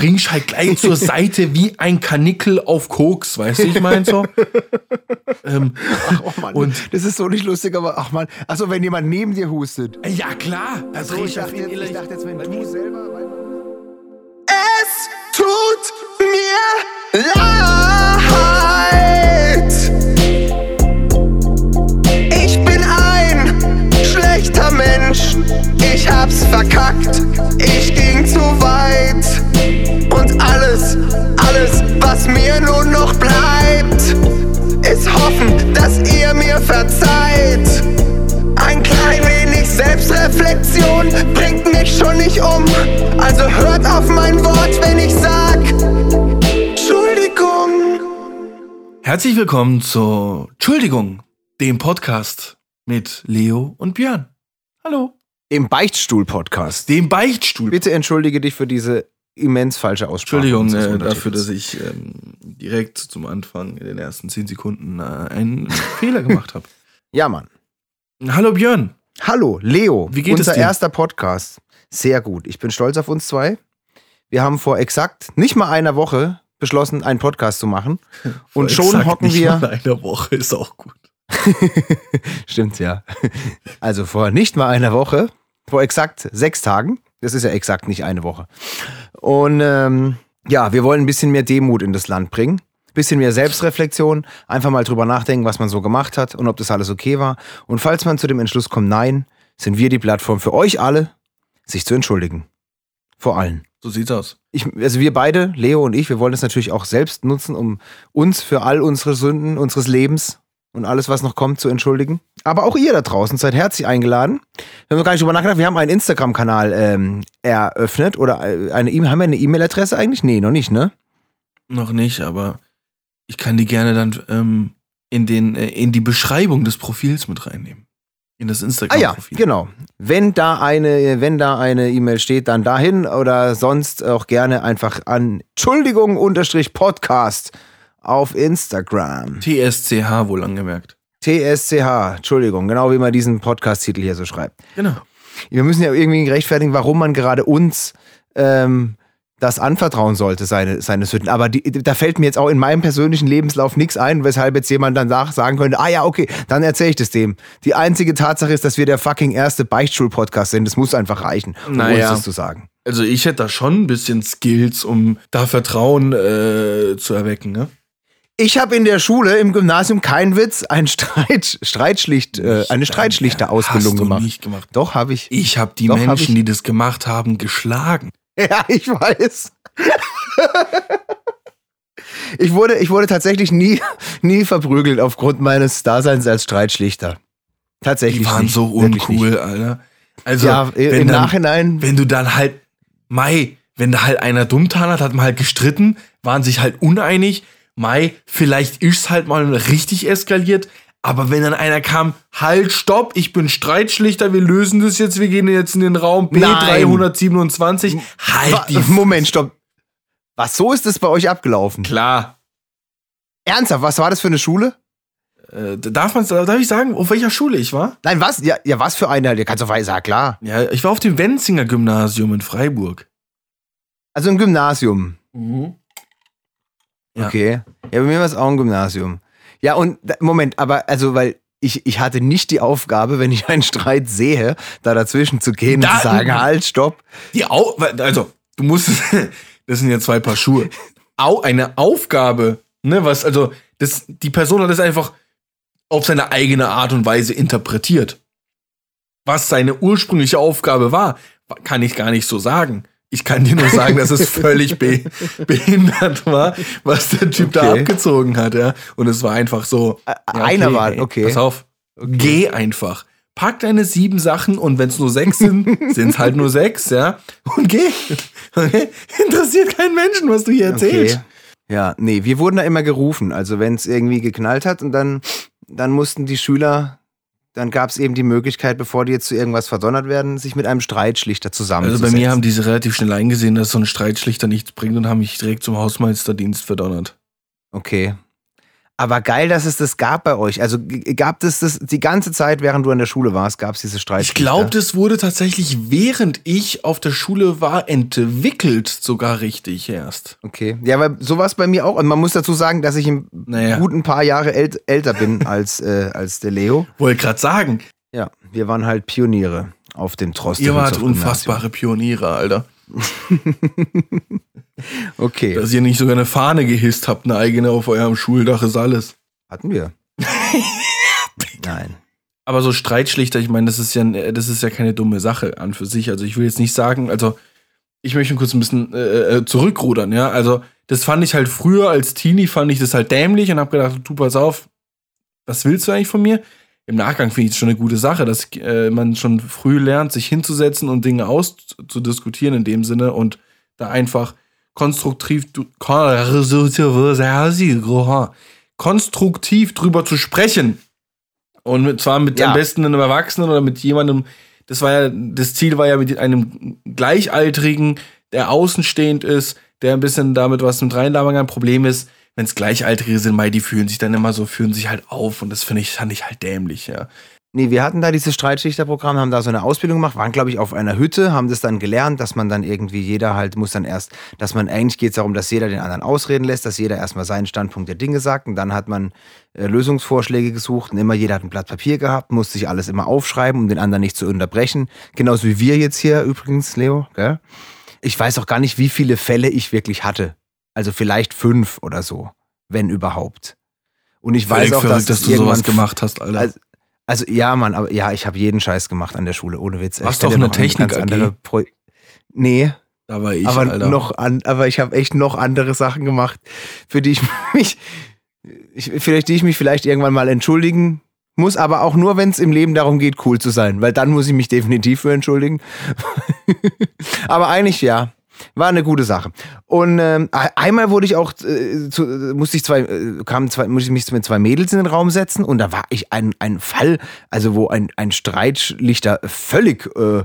springst halt gleich zur Seite wie ein Kanickel auf Koks, weißt du, ich mein so. ähm, Ach oh Mann, Und- das ist so nicht lustig, aber ach man, also wenn jemand neben dir hustet. ja klar, dreh ich, dachte jetzt, ich dachte jetzt, wenn du selber. Es tut mir leid. Ich hab's verkackt. Ich ging zu weit. Und alles, alles, was mir nun noch bleibt, ist hoffen, dass ihr mir verzeiht. Ein klein wenig Selbstreflexion bringt mich schon nicht um. Also hört auf mein Wort, wenn ich sag Entschuldigung. Herzlich willkommen zur Entschuldigung, dem Podcast mit Leo und Björn. Hallo. Im Beichtstuhl-Podcast. Dem Beichtstuhl. Bitte entschuldige dich für diese immens falsche Aussprache. Entschuldigung äh, dafür, dass ich ähm, direkt zum Anfang in den ersten zehn Sekunden äh, einen Fehler gemacht habe. Ja, Mann. Hallo Björn. Hallo, Leo. Wie geht es unser dir? erster Podcast. Sehr gut. Ich bin stolz auf uns zwei. Wir haben vor exakt nicht mal einer Woche beschlossen, einen Podcast zu machen. Und schon Exakt hocken nicht wir. mal einer Woche ist auch gut. Stimmt, ja. Also vor nicht mal einer Woche, vor exakt sechs Tagen. Das ist ja exakt nicht eine Woche. Und ähm, ja, wir wollen ein bisschen mehr Demut in das Land bringen. Bisschen mehr Selbstreflexion, einfach mal drüber nachdenken, was man so gemacht hat und ob das alles okay war. Und falls man zu dem Entschluss kommt, nein, sind wir die Plattform für euch alle, sich zu entschuldigen. Vor allen. So sieht's aus. Ich, also wir beide, Leo und ich, wir wollen das natürlich auch selbst nutzen, um uns für all unsere Sünden unseres Lebens und alles, was noch kommt, zu entschuldigen. Aber auch ihr da draußen seid herzlich eingeladen. Wir haben noch gar nicht drüber nachgedacht, wir haben einen Instagram-Kanal ähm, eröffnet oder äh, eine E-Mail. Haben wir eine E-Mail-Adresse eigentlich? Nee, noch nicht, ne? Noch nicht, aber ich kann die gerne dann ähm, in, den, äh, in die Beschreibung des Profils mit reinnehmen. In das Ah ja, Instagram-Profil. genau. Wenn da eine, wenn da eine E-Mail steht, dann dahin oder sonst auch gerne einfach an Entschuldigung-Podcast auf Instagram. TSCH wohl angemerkt. TSCH, Entschuldigung, genau wie man diesen Podcast-Titel hier so schreibt. Genau. Wir müssen ja irgendwie rechtfertigen, warum man gerade uns ähm, das anvertrauen sollte, seine, seine Sünden. Aber die, da fällt mir jetzt auch in meinem persönlichen Lebenslauf nichts ein, weshalb jetzt jemand dann nach sagen könnte, ah ja, okay, dann erzähle ich das dem. Die einzige Tatsache ist, dass wir der fucking erste Beichtstuhl-Podcast sind. Das muss einfach reichen, um Naja. uns das zu sagen. Also ich hätte da schon ein bisschen Skills, um da Vertrauen äh, zu erwecken, ne? Ich habe in der Schule, im Gymnasium, kein Witz, ein Streit, Streitschlicht, äh, eine Streitschlichter-Ausbildung Hast du gemacht. nicht gemacht. Doch, habe ich. Ich habe die Doch, hab Menschen, ich. die das gemacht haben, geschlagen. Ja, ich weiß. ich, wurde, ich wurde tatsächlich nie, nie verprügelt aufgrund meines Daseins als Streitschlichter. Tatsächlich. Die waren nicht, so uncool. Alter. Also, Ja, wenn im dann, Nachhinein. wenn du dann halt, Mai, wenn da halt einer dummtan hat, hat man halt gestritten, waren sich halt uneinig. Mai, vielleicht ist halt mal richtig eskaliert. Aber wenn dann einer kam, halt, stopp, ich bin Streitschlichter, wir lösen das jetzt, wir gehen jetzt in den Raum B327, Wa- halt die Moment, stopp. Was, so ist es bei euch abgelaufen? Klar. Ernsthaft, was war das für eine Schule? Äh, darf, man's, darf ich sagen, auf welcher Schule ich war? Nein, was? Ja, ja was für eine? Ja, kannst du weiß, ja klar. Ja, ich war auf dem Wenzinger Gymnasium in Freiburg. Also ein Gymnasium. Ja. Okay. Ja, bei mir war es auch ein Gymnasium. Ja, und Moment, aber also, weil ich, ich hatte nicht die Aufgabe, wenn ich einen Streit sehe, da dazwischen zu gehen Da- und zu sagen, halt, stopp. Die Au also, du musst, das sind ja zwei Paar Schuhe. Au, eine Aufgabe, ne, was, also, das, die Person hat das einfach auf seine eigene Art und Weise interpretiert. Was seine ursprüngliche Aufgabe war, kann ich gar nicht so sagen. Ich kann dir nur sagen, dass es völlig be behindert war, was der Typ da Okay. abgezogen hat, ja. Und es war einfach so. Ja, einer war- okay. Pass auf. Geh einfach. Pack deine sieben Sachen und wenn es nur sechs sind, sind es halt nur sechs, ja. Und geh. Okay? Interessiert keinen Menschen, was du hier erzählst. Okay. Ja, nee, wir wurden da immer gerufen. Also wenn es irgendwie geknallt hat und dann, dann mussten die Schüler, dann gab es eben die Möglichkeit, bevor die jetzt zu irgendwas verdonnert werden, sich mit einem Streitschlichter Also zusammenzusetzen. bei mir haben diese relativ schnell eingesehen, dass so ein Streitschlichter nichts bringt und haben mich direkt zum Hausmeisterdienst verdonnert. Okay. Aber geil, dass es das gab bei euch. Also gab es das die ganze Zeit, während du an der Schule warst, gab es diese Ich Streitschlichter? glaube, das wurde tatsächlich, während ich auf der Schule war, entwickelt sogar richtig erst. Okay. Ja, weil so war es bei mir auch. Und man muss dazu sagen, dass ich ein Naja. guten paar Jahre ält älter bin als, äh, als der Leo. Wollte gerade sagen, Ja, wir waren halt Pioniere auf dem Trost. ihr wart unfassbare Pioniere, Alter. Okay. Dass ihr nicht sogar eine Fahne gehisst habt, eine eigene auf eurem Schuldach ist alles. Hatten wir. Nein. Aber so Streitschlichter, ich meine, das ist ja, das ist ja keine dumme Sache an für sich. Also ich will jetzt nicht sagen, also ich möchte kurz ein bisschen äh, äh, zurückrudern, ja. Also das fand ich halt früher als Teenie, fand ich das halt dämlich und hab gedacht, du pass auf, was willst du eigentlich von mir? Im Nachgang finde ich es schon eine gute Sache, dass äh, man schon früh lernt, sich hinzusetzen und Dinge auszudiskutieren in dem Sinne und da einfach konstruktiv, konstruktiv drüber zu sprechen. Und mit, zwar mit Ja. am besten einem Erwachsenen oder mit jemandem, das war ja, das Ziel war ja mit einem Gleichaltrigen, der außenstehend ist, der ein bisschen damit was mit reinlabern kann. Problem ist, wenn es Gleichaltrige sind, Mai, die fühlen sich dann immer so, fühlen sich halt auf und das finde ich, fand ich halt dämlich, ja. Nee, wir hatten da dieses Streitschichterprogramm, haben da so eine Ausbildung gemacht, waren, glaube ich, auf einer Hütte, haben das dann gelernt, dass man dann irgendwie jeder halt muss dann erst, dass man eigentlich geht es darum, dass jeder den anderen ausreden lässt, dass jeder erstmal seinen Standpunkt der Dinge sagt und dann hat man äh, Lösungsvorschläge gesucht und immer jeder hat ein Blatt Papier gehabt, musste sich alles immer aufschreiben, um den anderen nicht zu unterbrechen. Genauso wie wir jetzt hier übrigens, Leo, gell? Ich weiß auch gar nicht, wie viele Fälle ich wirklich hatte. Also vielleicht fünf oder so, wenn überhaupt. Und ich weiß Völlig auch, dass, verrückt, dass du sowas gemacht hast, Alter. Also, also ja, Mann, aber ja, ich habe jeden Scheiß gemacht an der Schule, ohne Witz. Warst Ich du auch eine andere Pro Nee, da war ich, aber Alter. noch an, aber ich habe echt noch andere Sachen gemacht, für die ich mich, ich, vielleicht die ich mich vielleicht irgendwann mal entschuldigen muss, aber auch nur, wenn es im Leben darum geht, cool zu sein, weil dann muss ich mich definitiv für entschuldigen. aber eigentlich ja. War eine gute Sache. Und ähm, e- einmal wurde ich auch, äh, zu, äh, musste ich zwei, äh, kamen zwei, musste ich mich mit zwei Mädels in den Raum setzen und da war ich ein, ein Fall, also wo ein, ein Streitschlichter völlig äh,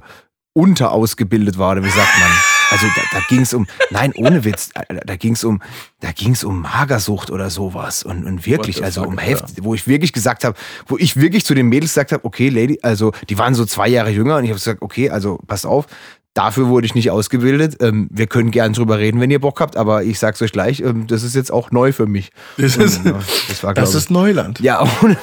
unterausgebildet war, oder wie sagt man? Also da, da ging es um, nein, ohne Witz, da, da ging es um, da ging es um Magersucht oder sowas und, und wirklich, also um. Heft, wo ich wirklich gesagt habe, wo ich wirklich zu den Mädels gesagt habe, okay, Lady, also die waren so zwei Jahre jünger und ich habe gesagt, okay, also passt auf, dafür wurde ich nicht ausgebildet. Ähm, wir können gern drüber reden, wenn ihr Bock habt, aber ich sag's euch gleich, ähm, das ist jetzt auch neu für mich. das Und, ist, ja, das war, das ist Neuland. ja, ohne,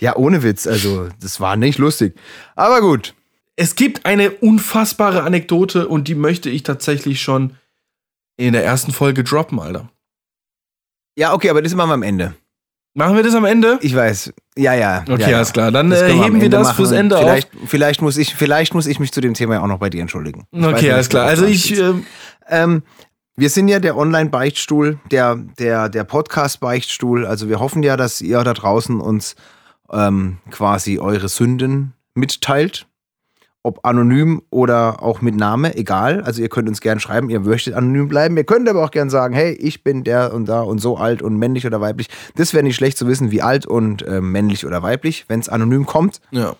ja, ohne Witz, also das war nicht lustig. Aber gut. Es gibt eine unfassbare Anekdote und die möchte ich tatsächlich schon in der ersten Folge droppen, Alter. Ja, okay, aber das machen wir am Ende. Machen wir das am Ende? Ich weiß. Ja, ja. Okay, ja, ja. alles klar. Dann äh, heben wir das machen fürs Ende auf. vielleicht, Vielleicht muss, ich, vielleicht muss ich mich zu dem Thema ja auch noch bei dir entschuldigen. Ich Okay, alles klar. Also ich, ähm, Ähm, wir sind ja der Online-Beichtstuhl, der, der, der Podcast-Beichtstuhl. Also wir hoffen ja, dass ihr da draußen uns ähm, quasi eure Sünden mitteilt. Ob anonym oder auch mit Name, egal. Also ihr könnt uns gern schreiben, ihr möchtet anonym bleiben. Ihr könnt aber auch gern sagen, hey, ich bin der und da und so alt und männlich oder weiblich. Das wäre nicht schlecht zu wissen, wie alt und ähm, männlich oder weiblich, wenn es anonym kommt. ja.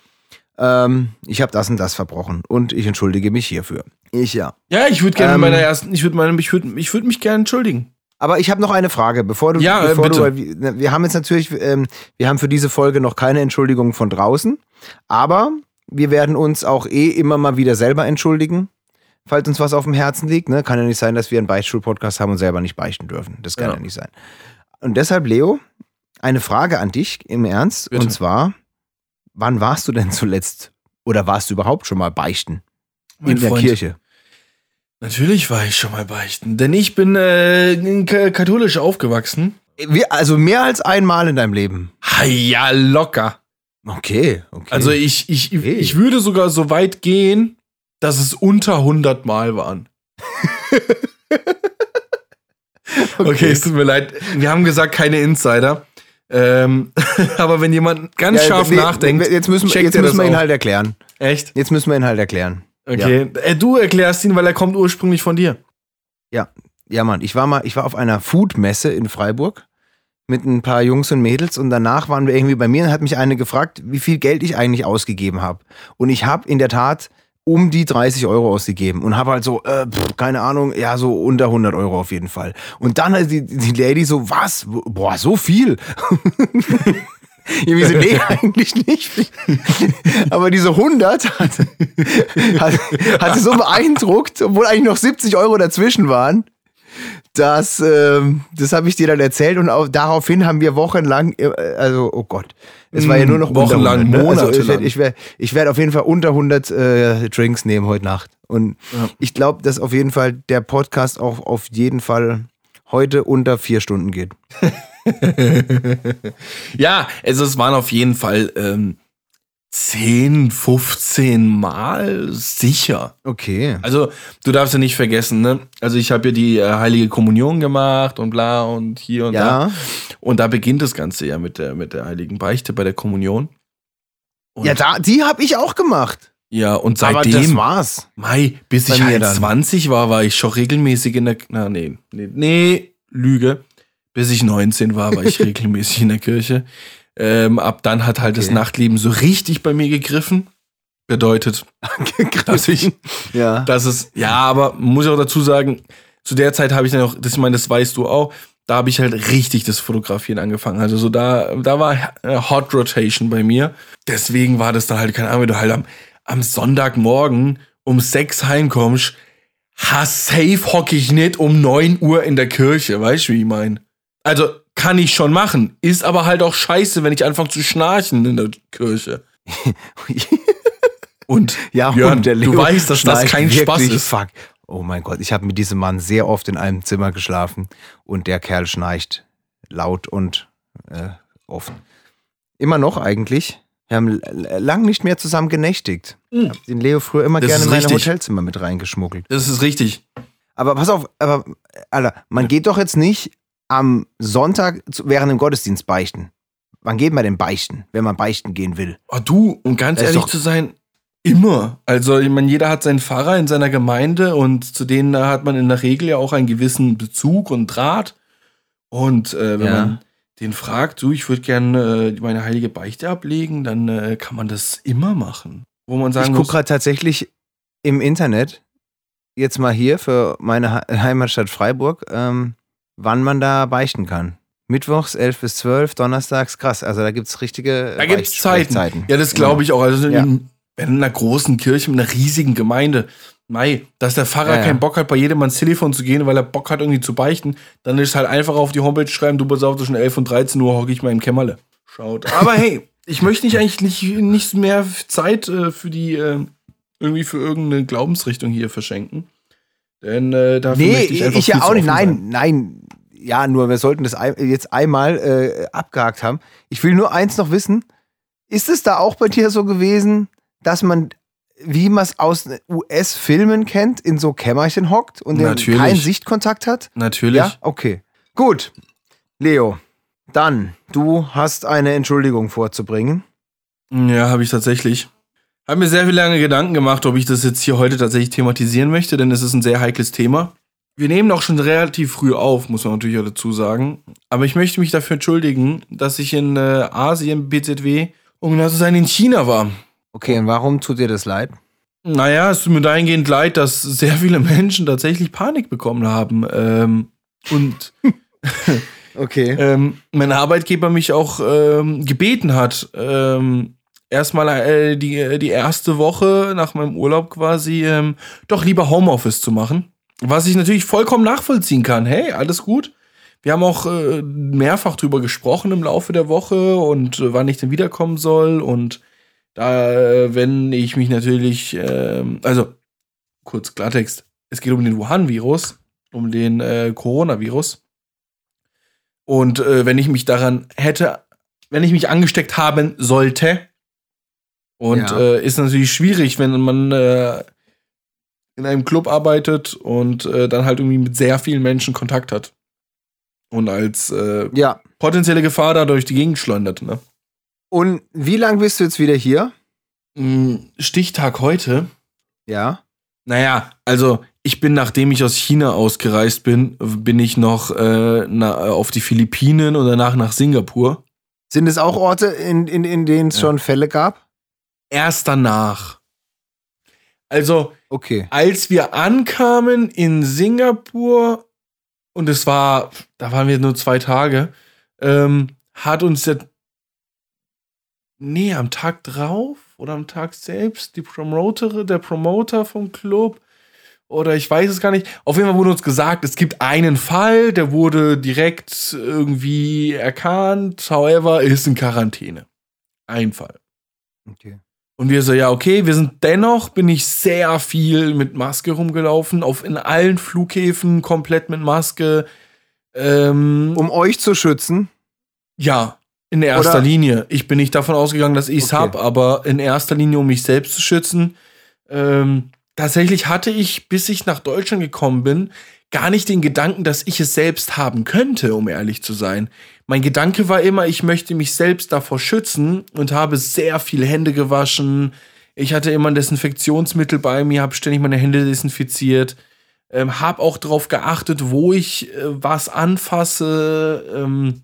Ähm, ich habe das und das verbrochen und ich entschuldige mich hierfür. Ich ja. Ja, ich würde gerne Ähm, bei der ersten, ich würde meine, ich würde, ich würde mich gerne entschuldigen. Aber ich habe noch eine Frage, bevor du, Ja, äh, bevor bitte. du, wir haben jetzt natürlich, ähm, wir haben für diese Folge noch keine Entschuldigung von draußen, aber wir werden uns auch eh immer mal wieder selber entschuldigen, falls uns was auf dem Herzen liegt. Ne? Kann ja nicht sein, dass wir einen Beichtstuhl-Podcast haben und selber nicht beichten dürfen. Das kann ja, Ja. nicht sein. Und deshalb, Leo, eine Frage an dich im Ernst. Bitte. Und zwar, wann warst du denn zuletzt oder warst du überhaupt schon mal beichten? Mein in der Freund. Kirche. Natürlich war ich schon mal beichten, denn ich bin äh, katholisch aufgewachsen. Also mehr als einmal in deinem Leben. Ha, ja, locker. Okay, okay. Also ich, ich, Okay. ich würde sogar so weit gehen, dass es unter 100 Mal waren. okay. es tut mir leid. Wir haben gesagt, keine Insider. Ähm, aber wenn jemand ganz Ja, scharf nee, nachdenkt, Jetzt müssen, jetzt müssen wir ihn halt erklären. echt? Jetzt müssen wir ihn halt erklären. Okay. Äh, du erklärst ihn, weil er kommt ursprünglich von dir. Ja, Mann, ich war mal, ich war auf einer Food-Messe in Freiburg mit ein paar Jungs und Mädels und danach waren wir irgendwie bei mir und hat mich eine gefragt, wie viel Geld ich eigentlich ausgegeben habe. Und ich habe in der Tat um die 30 Euro ausgegeben und habe halt so, äh, pff, keine Ahnung, ja, so unter 100 Euro auf jeden Fall. Und dann halt die, die Lady so, was? Boah, so viel? Irgendwie so, nee, eigentlich nicht. Aber diese 100 hat, hat, hat sie so beeindruckt, obwohl eigentlich noch 70 Euro dazwischen waren. Das, ähm, das habe ich dir dann erzählt und auch, daraufhin haben wir wochenlang, äh, also, oh Gott, es war ja nur noch unter Wochenlang, 100, ne? Also ich werde ich werd, ich werd auf jeden Fall unter 100 äh, Drinks nehmen heute Nacht. Und Ja. ich glaube, dass auf jeden Fall der Podcast auch auf jeden Fall heute unter vier Stunden geht. Ja, also es waren auf jeden Fall ähm, 10, 15 Mal sicher. Okay. Also, du darfst ja nicht vergessen, ne? Also, ich habe ja die äh, Heilige Kommunion gemacht und bla und hier und Ja. da. Und da beginnt das Ganze ja mit der, mit der Heiligen Beichte bei der Kommunion. Und, Ja, da, die habe ich auch gemacht. ja, und Aber das seitdem, war's. Mai, bis ich halt dann. 20 war, war ich schon regelmäßig in der, na, nee, nee, nee, Lüge. Bis ich 19 war, war ich regelmäßig in der Kirche. Ähm, ab dann hat halt das Okay. Nachtleben so richtig bei mir gegriffen. Bedeutet, dass ich, Ja. dass es, ja, aber muss ich auch dazu sagen, zu der Zeit habe ich dann auch, das, ich meine, das weißt du auch, da habe ich halt richtig das Fotografieren angefangen. Also so da, da war äh, Hot Rotation bei mir. Deswegen war das dann halt, keine Ahnung, wenn du halt am, am Sonntagmorgen um sechs heimkommst, ha, safe hocke ich nicht um 9 Uhr in der Kirche, weißt du, wie ich meine? Also kann ich schon machen, ist aber halt auch scheiße, wenn ich anfange zu schnarchen in der Kirche. Und Ja, Björn, und der du weißt, dass das kein Spaß ist. Fuck. Oh mein Gott, ich habe mit diesem Mann sehr oft in einem Zimmer geschlafen und der Kerl schnarcht laut und äh, oft. Immer noch eigentlich. Wir haben lang nicht mehr zusammen genächtigt. Mhm. Ich hab den Leo früher immer Das gerne in meine richtig. Hotelzimmer mit reingeschmuggelt. Das ist richtig. Aber pass auf, aber Alter, man geht doch jetzt nicht am Sonntag während dem Gottesdienst beichten. Wann geht man denn beichten, wenn man beichten gehen will? Oh, du, um ganz Das ehrlich zu sein, immer. Also, ich meine, jeder hat seinen Pfarrer in seiner Gemeinde und zu denen hat man in der Regel ja auch einen gewissen Bezug und Draht. Und äh, wenn Ja. man den fragt, du, ich würde gerne äh, meine heilige Beichte ablegen, dann äh, kann man das immer machen. Wo man sagen ich gucke gerade tatsächlich im Internet, jetzt mal hier für meine He- Heimatstadt Freiburg, ähm, wann man da beichten kann. Mittwochs 11 bis 12, donnerstags, krass. Also da gibt es richtige Da gibt's Zeiten. Beichtzeiten. Ja, das glaube ich auch. Also Ja. in, in einer großen Kirche mit einer riesigen Gemeinde, Mei, dass der Pfarrer Ja, ja. keinen Bock hat, bei jedem ans Telefon zu gehen, weil er Bock hat, irgendwie zu beichten, dann ist halt einfach auf die Homepage schreiben, du pass auf, zwischen 11 und 13 Uhr hocke ich mal im Kämmerle. Schaut. Aber hey, ich möchte nicht eigentlich nicht, nicht mehr Zeit äh, für die, äh, irgendwie für irgendeine Glaubensrichtung hier verschenken. Denn äh, dafür Nee, möchte ich ich, einfach ja viel zu auch nicht. Nein, sein. nein. Ja, nur wir sollten das jetzt einmal äh, abgehakt haben. Ich will nur eins noch wissen. Ist es da auch bei dir so gewesen, dass man, wie man es aus US-Filmen kennt, in so Kämmerchen hockt und keinen Sichtkontakt hat? Natürlich. Ja, okay. Gut. Leo, dann, du hast eine Entschuldigung vorzubringen. Ja, habe ich tatsächlich. Habe mir sehr viel lange Gedanken gemacht, ob ich das jetzt hier heute tatsächlich thematisieren möchte, denn es ist ein sehr heikles Thema. Wir nehmen auch schon relativ früh auf, muss man natürlich auch dazu sagen. Aber ich möchte mich dafür entschuldigen, dass ich in äh, Asien, BZW, um genau zu sein, in China war. Okay, und warum tut dir das leid? Naja, es tut mir dahingehend leid, dass sehr viele Menschen tatsächlich Panik bekommen haben. Ähm, und Okay. ähm, mein Arbeitgeber mich auch ähm, gebeten hat, ähm, erstmal äh, die, die erste Woche nach meinem Urlaub quasi ähm, doch lieber Homeoffice zu machen. Was ich natürlich vollkommen nachvollziehen kann. Hey, alles gut. Wir haben auch äh, mehrfach drüber gesprochen im Laufe der Woche und äh, wann ich denn wiederkommen soll. Und da, äh, wenn ich mich natürlich, ähm, also kurz Klartext, es geht um den Wuhan-Virus, um den äh, Coronavirus. Und äh, wenn ich mich daran hätte, wenn ich mich angesteckt haben sollte, und Ja. äh, ist natürlich schwierig, wenn man äh, in einem Club arbeitet und äh, dann halt irgendwie mit sehr vielen Menschen Kontakt hat. Und als äh, Ja. potenzielle Gefahr da durch die Gegend schleudert. Ne? Und wie lange bist du jetzt wieder hier? Mm, Stichtag heute. Ja. Naja, also ich bin, nachdem ich aus China ausgereist bin, bin ich noch äh, na, auf die Philippinen und danach nach Singapur. Sind es auch Orte, in, in, in denen es Ja. schon Fälle gab? Erst danach. Also, Okay. als wir ankamen in Singapur, und es war, da waren wir nur zwei Tage, ähm, hat uns der, nee, am Tag drauf oder am Tag selbst, die Promoterin, der Promoter vom Club, oder ich weiß es gar nicht. Auf jeden Fall wurde uns gesagt, es gibt einen Fall, der wurde direkt irgendwie erkannt, however, ist in Quarantäne. Ein Fall. okay. Und wir so, ja, okay, wir sind dennoch, bin ich sehr viel mit Maske rumgelaufen, auf in allen Flughäfen komplett mit Maske. Ähm, Um euch zu schützen. ja, in erster Oder- Linie. Ich bin nicht davon ausgegangen, dass ich es Okay. hab, aber in erster Linie, um mich selbst zu schützen. Ähm, tatsächlich hatte ich, bis ich nach Deutschland gekommen bin, gar nicht den Gedanken, dass ich es selbst haben könnte, um ehrlich zu sein. Mein Gedanke war immer, ich möchte mich selbst davor schützen und habe sehr viele Hände gewaschen. Ich hatte immer ein Desinfektionsmittel bei mir, habe ständig meine Hände desinfiziert. Ähm, habe auch darauf geachtet, wo ich äh, was anfasse. Ähm,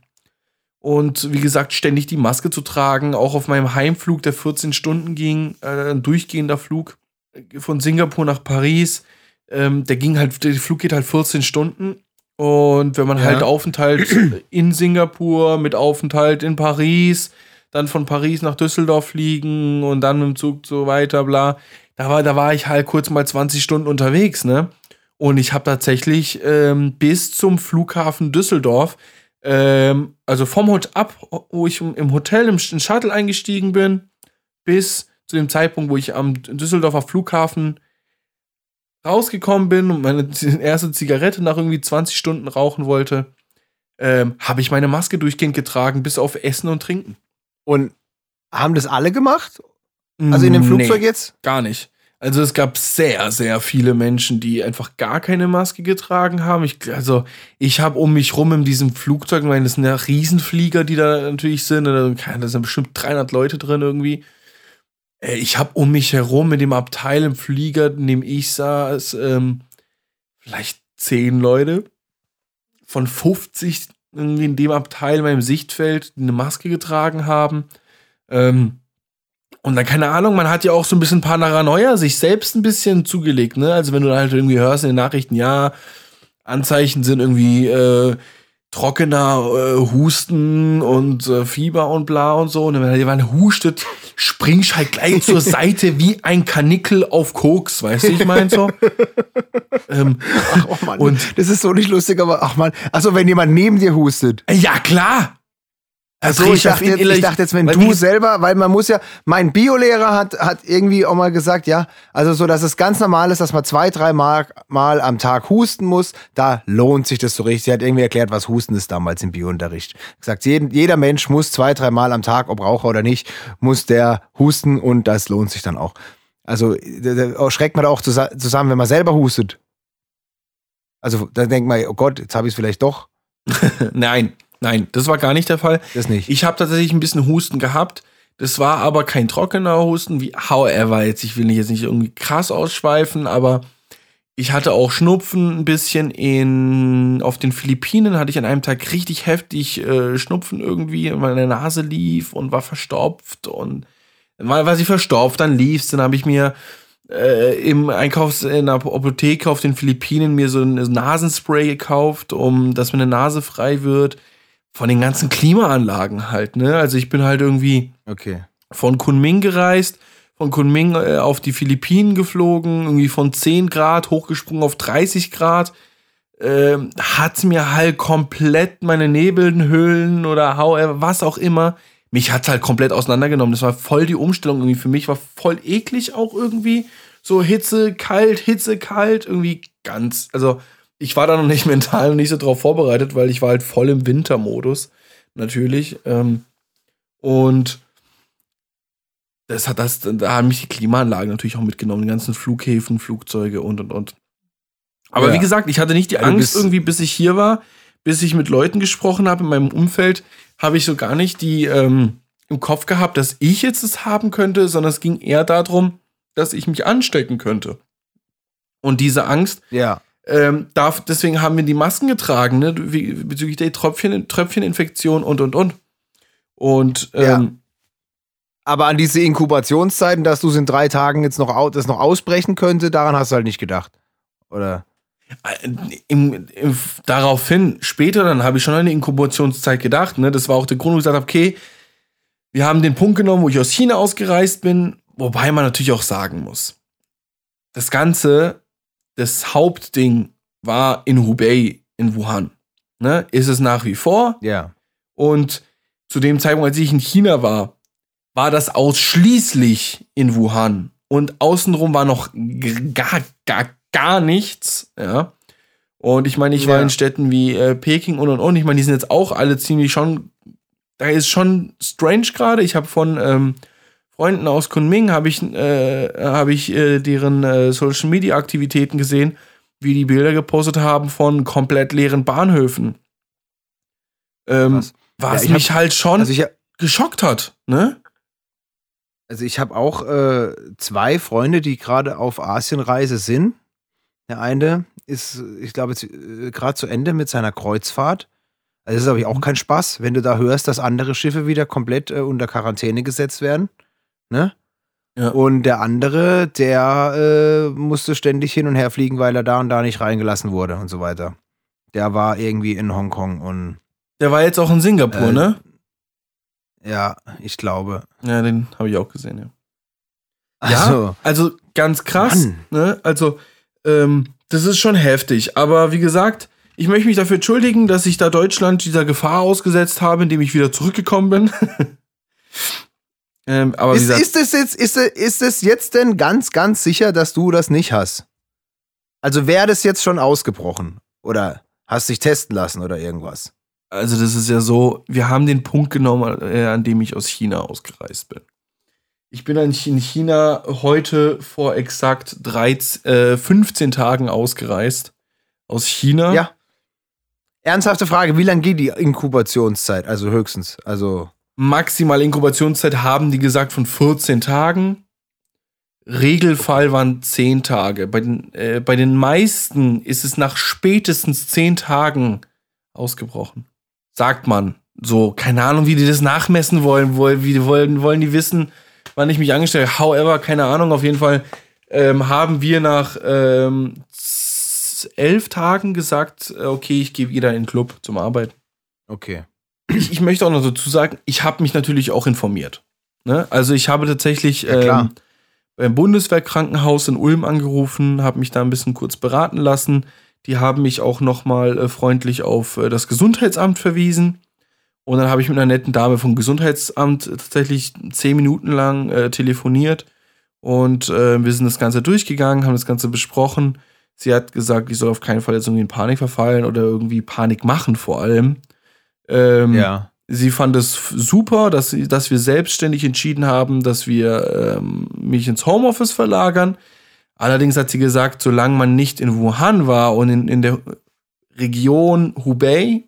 und wie gesagt, ständig die Maske zu tragen. Auch auf meinem Heimflug, der 14 Stunden ging, äh, ein durchgehender Flug äh, von Singapur nach Paris. Ähm, der ging halt, der Flug geht halt 14 Stunden. Und wenn man Ja. halt Aufenthalt in Singapur mit Aufenthalt in Paris, dann von Paris nach Düsseldorf fliegen und dann mit dem Zug so weiter, bla. Da war, da war ich halt kurz mal 20 Stunden unterwegs, ne? Und ich habe tatsächlich ähm, bis zum Flughafen Düsseldorf, ähm, also vom Hotel ab, wo ich im Hotel im Sh- Shuttle eingestiegen bin, bis zu dem Zeitpunkt, wo ich am Düsseldorfer Flughafen rausgekommen bin und meine erste Zigarette nach irgendwie 20 Stunden rauchen wollte, ähm, habe ich meine Maske durchgehend getragen, bis auf Essen und Trinken. Und haben das alle gemacht? Also in dem Flugzeug Nee. jetzt? Gar nicht. Also es gab sehr, sehr viele Menschen, die einfach gar keine Maske getragen haben. Ich, also ich habe um mich rum in diesem Flugzeug, ich meine, das sind ja Riesenflieger, die da natürlich sind. Da da sind bestimmt 300 Leute drin irgendwie. Äh, Ich habe um mich herum mit dem Abteil im Flieger, in dem ich saß, ähm, vielleicht 10 Leute von 50 irgendwie in dem Abteil in meinem Sichtfeld, die eine Maske getragen haben. Ähm, und dann, keine Ahnung, man hat ja auch so ein bisschen Paranoia sich selbst ein bisschen zugelegt, ne? Also wenn du halt irgendwie hörst in den Nachrichten, ja, Anzeichen sind irgendwie äh, trockener äh, Husten und äh, Fieber und bla und so. Und wenn jemand hustet, springst halt gleich zur Seite wie ein Kanickel auf Koks, weißt du, ich mein so. ähm, Oh Mann, Und- das ist so nicht lustig, aber ach man, also wenn jemand neben dir hustet. äh, ja, klar. Also dreh ich dachte, ihn jetzt, ich dachte jetzt, wenn du selber, weil man muss ja, mein Biolehrer hat, hat irgendwie auch mal gesagt, ja, also so, dass es ganz normal ist, dass man zwei, drei Mal, mal am Tag husten muss, da lohnt sich das so richtig. Sie hat irgendwie erklärt, was Husten ist damals im Biounterricht. Gesagt, jeden, jeder Mensch muss zwei, drei Mal am Tag, ob Raucher oder nicht, muss der husten und das lohnt sich dann auch. Also da, da schreckt man da auch zusa- zusammen, wenn man selber hustet. Also da denkt man, oh Gott, jetzt habe ich es vielleicht doch. Nein, nein, das war gar nicht der Fall. Das nicht. Ich habe tatsächlich ein bisschen Husten gehabt. Das war aber kein trockener Husten, wie however, jetzt, ich will nicht jetzt nicht irgendwie krass ausschweifen, aber ich hatte auch Schnupfen ein bisschen in auf den Philippinen hatte ich an einem Tag richtig heftig äh, Schnupfen irgendwie, meine Nase lief und war verstopft und mal war sie verstopft, dann lief's, dann habe ich mir äh, im Einkaufs in der Apotheke auf den Philippinen mir so ein Nasenspray gekauft, um dass meine Nase frei wird von den ganzen Klimaanlagen halt, ne? Also ich bin halt irgendwie Okay. von Kunming gereist, von Kunming äh, auf die Philippinen geflogen, irgendwie von 10 Grad hochgesprungen auf 30 Grad. Ähm, hat mir halt komplett meine Nebelhöhlen oder however, was auch immer, mich hat's halt komplett auseinandergenommen. Das war voll die Umstellung irgendwie für mich, war voll eklig auch irgendwie. So Hitze, kalt, Hitze, kalt, irgendwie ganz, also ich war da noch nicht mental noch nicht so drauf vorbereitet, weil ich war halt voll im Wintermodus, natürlich. Ähm, und das hat das, da haben mich die Klimaanlagen natürlich auch mitgenommen, die ganzen Flughäfen, Flugzeuge und und und. Aber Ja. wie gesagt, ich hatte nicht die Also Angst irgendwie, bis ich hier war, bis ich mit Leuten gesprochen habe in meinem Umfeld, habe ich so gar nicht die ähm, im Kopf gehabt, dass ich jetzt es haben könnte, sondern es ging eher darum, dass ich mich anstecken könnte. Und diese Angst, Ja. Ähm, darf, deswegen haben wir die Masken getragen, ne, wie, bezüglich der Tröpfchen, Tröpfcheninfektion und und und. Und Ja. ähm, Aber an diese Inkubationszeiten, dass du es in drei Tagen jetzt noch, das noch ausbrechen könnte, daran hast du halt nicht gedacht. Oder? Im, im, daraufhin, später, dann habe ich schon an die Inkubationszeit gedacht. Ne? Das war auch der Grund, wo ich gesagt habe, okay, wir haben den Punkt genommen, wo ich aus China ausgereist bin, wobei man natürlich auch sagen muss, das Ganze, das Hauptding war in Hubei, in Wuhan. Ne? Ist es nach wie vor. Ja. Und zu dem Zeitpunkt, als ich in China war, war das ausschließlich in Wuhan. Und außenrum war noch gar, gar, gar nichts. Ja. Und ich meine, ich war Ja. in Städten wie äh, Peking und und und. Ich meine, die sind jetzt auch alle ziemlich schon. Da ist schon strange gerade. Ich habe von ähm, Freunden aus Kunming habe ich, äh, habe ich äh, deren äh, Social Media Aktivitäten gesehen, wie die Bilder gepostet haben von komplett leeren Bahnhöfen. Ähm, was Ja, ich mich halt schon Also ich, geschockt hat, ne? also ich habe auch äh, zwei Freunde, die gerade auf Asienreise sind. Der eine ist, ich glaube, äh, gerade zu Ende mit seiner Kreuzfahrt. Also das ist aber auch kein Spaß, wenn du da hörst, dass andere Schiffe wieder komplett äh, unter Quarantäne gesetzt werden. Ne? Ja. Und der andere, der äh, musste ständig hin und her fliegen, weil er da und da nicht reingelassen wurde und so weiter. Der war irgendwie in Hongkong und Der war jetzt auch in Singapur, Äh, ne? ja, ich glaube. Ja, den habe ich auch gesehen, ja. Ja, Also, also ganz krass, Mann. ne? Also, ähm, das ist schon heftig. Aber wie gesagt, ich möchte mich dafür entschuldigen, dass ich da Deutschland dieser Gefahr ausgesetzt habe, indem ich wieder zurückgekommen bin. ähm, aber ist, gesagt, ist es jetzt, ist, es- ist es jetzt denn ganz, ganz sicher, dass du das nicht hast? Also wäre das jetzt schon ausgebrochen? Oder hast dich testen lassen oder irgendwas? also das ist ja so, wir haben den Punkt genommen, äh, an dem ich aus China ausgereist bin. Ich bin in China heute vor exakt 13, äh, 15 Tagen ausgereist. Aus China. Ja. Ernsthafte Frage, wie lange geht die Inkubationszeit? Also höchstens. Also, Maximale Inkubationszeit haben die gesagt von 14 Tagen. Regelfall waren 10 Tage. Bei den, äh, bei den meisten ist es nach spätestens 10 Tagen ausgebrochen. Sagt man. So, keine Ahnung, wie die das nachmessen wollen. Woll- Wie wollen, wollen die wissen, wann ich mich angestellt habe. However, keine Ahnung. Auf jeden Fall ähm, haben wir nach ähm, elf Tagen gesagt, äh, okay, ich gehe wieder in den Club zum Arbeiten okay. Ich, ich möchte auch noch dazu sagen, ich habe mich natürlich auch informiert. Ne? Also ich habe tatsächlich Ja, ähm, beim Bundeswehrkrankenhaus in Ulm angerufen, habe mich da ein bisschen kurz beraten lassen. Die haben mich auch noch mal äh, freundlich auf äh, das Gesundheitsamt verwiesen. Und dann habe ich mit einer netten Dame vom Gesundheitsamt tatsächlich zehn Minuten lang äh, telefoniert. Und äh, wir sind das Ganze durchgegangen, haben das Ganze besprochen. Sie hat gesagt, ich soll auf keinen Fall jetzt irgendwie in Panik verfallen oder irgendwie Panik machen vor allem. Ähm, Ja. Sie fand es super, dass, sie- dass wir selbstständig entschieden haben, dass wir ähm, mich ins Homeoffice verlagern. Allerdings hat sie gesagt, solange man nicht in Wuhan war und in, in der Region Hubei,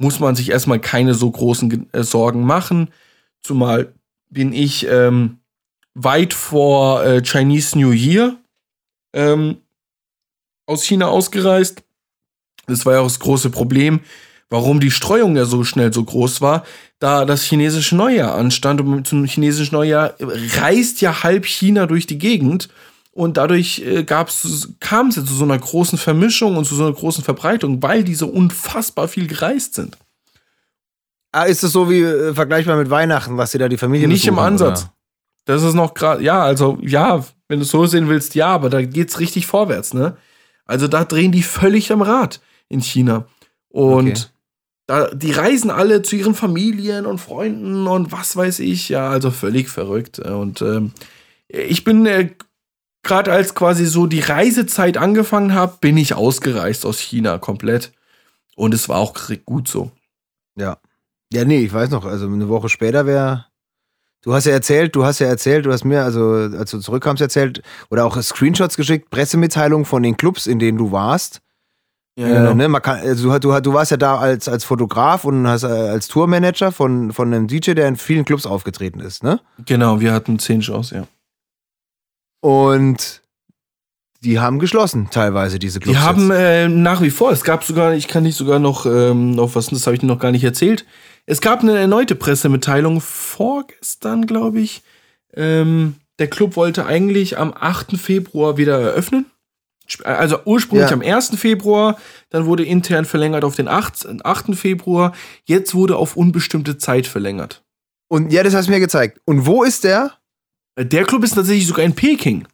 muss man sich erstmal keine so großen äh, Sorgen machen. Zumal bin ich ähm, weit vor äh, Chinese New Year ähm, aus China ausgereist. Das war ja auch das große Problem, warum die Streuung ja so schnell so groß war, da das chinesische Neujahr anstand und zum chinesischen Neujahr reist ja halb China durch die Gegend und dadurch äh, kam es ja zu so einer großen Vermischung und zu so einer großen Verbreitung, weil die so unfassbar viel gereist sind. Ah, ist es so wie äh, vergleichbar mit Weihnachten, was sie da die Familie Nicht im Ansatz. oder? Das ist noch gerade, ja, also ja, wenn du es so sehen willst, ja, aber da geht's richtig vorwärts, ne? Also da drehen die völlig am Rad in China. Und Okay. Da, die reisen alle zu ihren Familien und Freunden und was weiß ich, ja, also völlig verrückt. Und ähm, ich bin äh, gerade als quasi so die Reisezeit angefangen habe, bin ich ausgereist aus China komplett. Und es war auch gut so. Ja. Ja, nee, ich weiß noch, also eine Woche später wäre. Du hast ja erzählt, du hast ja erzählt, du hast mir, also als du zurückkamst, erzählt, oder auch Screenshots geschickt, Pressemitteilungen von den Clubs, in denen du warst. Ja, Äh, ne, man kann, also du, du, warst ja da als, als Fotograf und hast äh, als Tourmanager von, von einem DJ, der in vielen Clubs aufgetreten ist, ne? Genau, wir hatten zehn Shows, ja. Und die haben geschlossen, teilweise, diese Clubs. Die haben äh, nach wie vor, es gab sogar, ich kann nicht sogar noch, ähm, noch was, das habe ich dir noch gar nicht erzählt. Es gab eine erneute Pressemitteilung vorgestern, glaube ich. Ähm, der Club wollte eigentlich am 8. Februar wieder eröffnen. Sp- Also ursprünglich Ja. am 1. Februar, dann wurde intern verlängert auf den 8. 8. Februar, jetzt wurde auf unbestimmte Zeit verlängert. Und ja, das hast du mir gezeigt. Und wo ist der? Äh, Der Club ist tatsächlich sogar in Peking.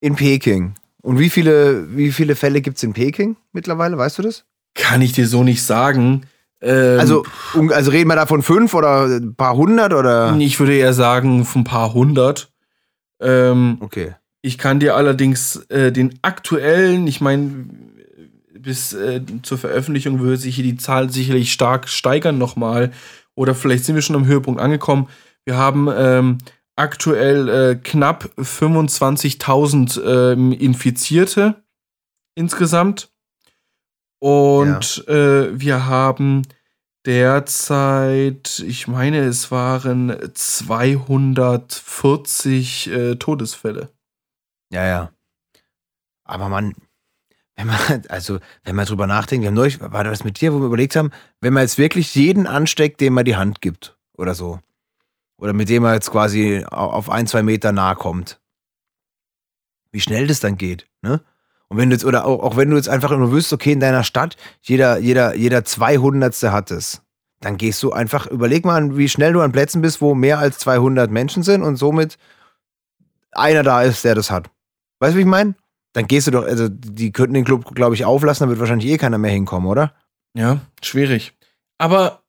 In Peking. Und wie viele, wie viele Fälle gibt es in Peking mittlerweile? Weißt du das? Kann ich dir so nicht sagen. Ähm, Also, also reden wir da von fünf oder ein paar hundert oder? ich würde eher sagen, von ein paar hundert. Ähm, Okay. Ich kann dir allerdings äh, den aktuellen, ich meine, bis äh, zur Veröffentlichung würde sich hier die Zahl sicherlich stark steigern nochmal. Oder vielleicht sind wir schon am Höhepunkt angekommen. Wir haben ähm, aktuell äh, knapp 25.000 ähm, Infizierte insgesamt. Und äh, wir haben derzeit, ich meine, es waren 240 äh, Todesfälle. Ja, ja. Aber man, wenn man, also, wenn man drüber nachdenkt, wir haben neulich, war das mit dir, wo wir überlegt haben, wenn man jetzt wirklich jeden ansteckt, dem man die Hand gibt oder so. Oder mit dem man jetzt quasi au- auf ein, zwei Meter nahe kommt. Wie schnell das dann geht, ne? Und wenn du jetzt, oder auch, auch wenn du jetzt einfach nur wüsst, okay, in deiner Stadt, jeder, jeder, jeder Zweihundertste hat es. Dann gehst du einfach, überleg mal, wie schnell du an Plätzen bist, wo mehr als 200 Menschen sind und somit einer da ist, der das hat. Weißt du, wie ich meine? Dann gehst du doch, also die könnten den Club, glaube ich, auflassen, da wird wahrscheinlich eh keiner mehr hinkommen, oder? Ja, schwierig. Aber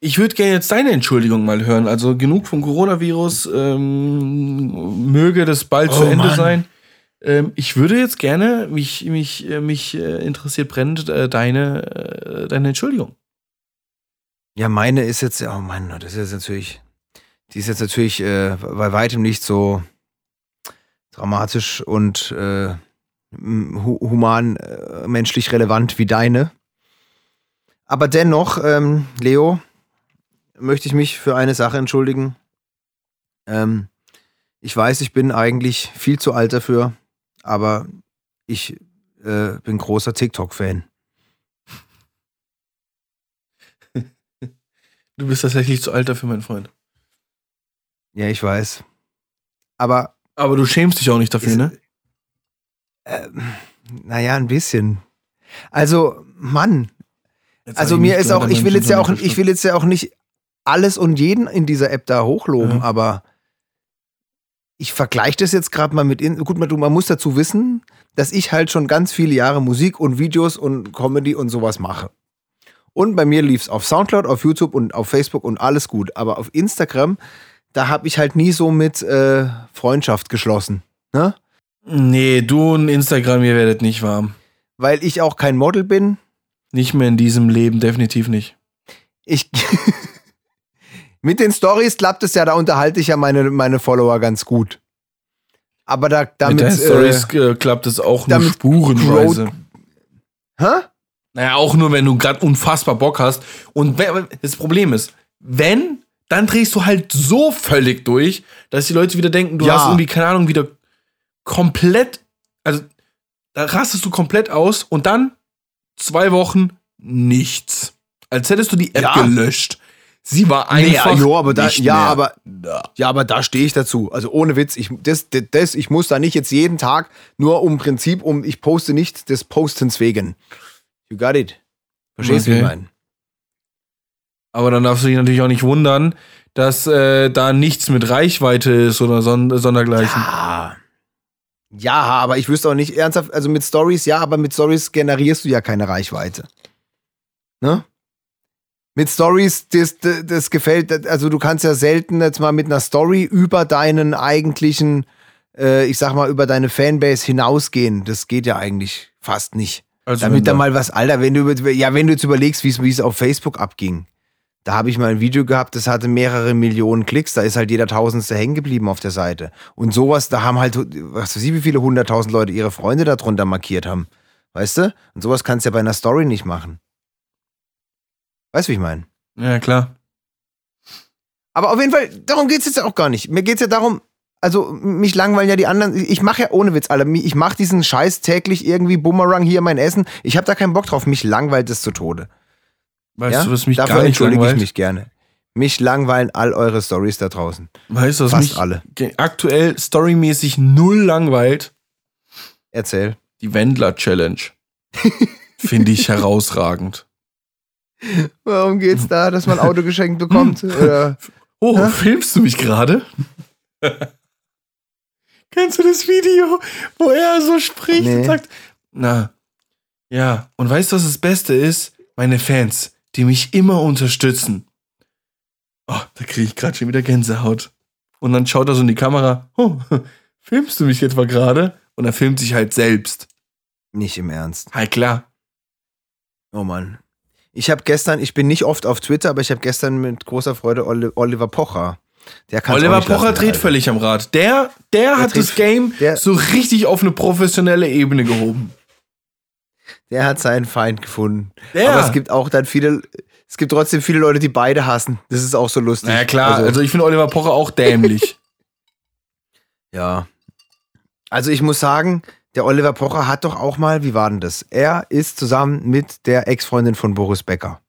ich würde gerne jetzt deine Entschuldigung mal hören. Also genug vom Coronavirus. Ähm, möge das bald Oh zu Ende Mann. sein. Ähm, ich würde jetzt gerne, mich, mich, äh, mich äh, interessiert brennend äh, deine, äh, deine Entschuldigung. Ja, meine ist jetzt, oh Mann, das ist jetzt natürlich, die ist jetzt natürlich äh, bei weitem nicht so dramatisch und äh, human, äh, menschlich relevant wie deine. Aber dennoch, ähm, Leo, möchte ich mich für eine Sache entschuldigen. Ähm, ich weiß, ich bin eigentlich viel zu alt dafür, aber ich äh, bin großer TikTok-Fan. Du bist tatsächlich zu alt dafür, mein Freund. Ja, ich weiß. Aber Aber du schämst dich auch nicht dafür, Ist- ne? Ähm, naja, ein bisschen. Also, Mann, Jetzt also mir ist auch, ich will jetzt ja auch, ich will jetzt ja auch nicht alles und jeden in dieser App da hochloben, Ja. aber ich vergleiche das jetzt gerade mal mit, in, gut, man, man muss dazu wissen, dass ich halt schon ganz viele Jahre Musik und Videos und Comedy und sowas mache. Und bei mir lief es auf Soundcloud, auf YouTube und auf Facebook und alles gut. Aber auf Instagram, da habe ich halt nie so mit äh, Freundschaft geschlossen. Ne? Nee, du und Instagram, ihr werdet nicht warm. Weil ich auch kein Model bin, Nicht mehr in diesem Leben, definitiv nicht. Ich. Mit den Stories klappt es ja, da unterhalte ich ja meine, meine Follower ganz gut. Aber da damit. Mit deinen äh, Stories äh, klappt es auch nur spurenweise. hä? Naja, auch nur, wenn du gerade unfassbar Bock hast. Und das Problem ist, wenn, dann drehst du halt so völlig durch, dass die Leute wieder denken, du Ja. hast irgendwie, keine Ahnung, wieder komplett, also da rastest du komplett aus und dann zwei Wochen nichts. Als hättest du die App Ja. gelöscht. Sie war einfach. Nee, jo, aber da, nicht ja, mehr aber, da. ja, aber da stehe ich dazu. Also ohne Witz, ich, das, das, ich muss da nicht jetzt jeden Tag nur um Prinzip, um ich poste nicht des Postens wegen. You got it. Verstehst du, wie ich Okay. meine? Aber dann darfst du dich natürlich auch nicht wundern, dass äh, da nichts mit Reichweite ist oder son sondergleichen. Ja. Ja, aber ich wüsste auch nicht ernsthaft, also mit Stories, ja, aber mit Stories generierst du ja keine Reichweite. Ne? Mit Stories, das, das, das gefällt, also du kannst ja selten jetzt mal mit einer Story über deinen eigentlichen, äh, ich sag mal, über deine Fanbase hinausgehen. Das geht ja eigentlich fast nicht. Also Damit da mal was, Alter, wenn du, ja, wenn du jetzt überlegst, wie es auf Facebook abging. Da habe ich mal ein Video gehabt, das hatte mehrere Millionen Klicks, da ist halt jeder Tausendste hängen geblieben auf der Seite. Und sowas, da haben halt, was weiß ich, wie viele hunderttausend Leute ihre Freunde darunter markiert haben. Weißt du? Und sowas kannst du ja bei einer Story nicht machen. Weißt du, wie ich meine? Ja, klar. Aber auf jeden Fall, darum geht's jetzt ja auch gar nicht. Mir geht's ja darum, also mich langweilen ja die anderen. Ich mache ja ohne Witz, Alter. Ich mache diesen Scheiß täglich irgendwie Bumerang hier mein Essen. Ich habe da keinen Bock drauf. Mich langweilt es zu Tode. Weißt ja? du, was mich Dafür gar nicht entschuldige langweilt? ich mich gerne. Mich langweilen all eure Stories da draußen. Weißt du, was Fast mich alle. aktuell storymäßig null langweilt? Erzähl. Die Wendler-Challenge. Finde ich herausragend. Warum geht's da, dass man Auto geschenkt bekommt? Oder? Oh, Hä? filmst du mich gerade? Kennst du das Video, wo er so spricht Nee. und sagt, na, ja, und weißt du, was das Beste ist? Meine Fans, die mich immer unterstützen. Oh, da kriege ich gerade schon wieder Gänsehaut. Und dann schaut er so in die Kamera, oh, filmst du mich etwa gerade? Und er filmt sich halt selbst. Nicht im Ernst. Halt klar. Oh Mann. Ich habe gestern, ich bin nicht oft auf Twitter, aber ich habe gestern mit großer Freude Oli- Oliver Pocher. Der Oliver Pocher der dreht Alte. völlig am Rad. Der, der, hat dreht- das Game der- so richtig auf eine professionelle Ebene gehoben. Der hat seinen Feind gefunden. Der. Aber es gibt auch dann viele, es gibt trotzdem viele Leute, die beide hassen. Das ist auch so lustig. Naja, klar. Also, Also, ich finde Oliver Pocher auch dämlich. ja. Also ich muss sagen, der Oliver Pocher hat doch auch mal, wie war denn das? Er ist zusammen mit der Ex-Freundin von Boris Becker.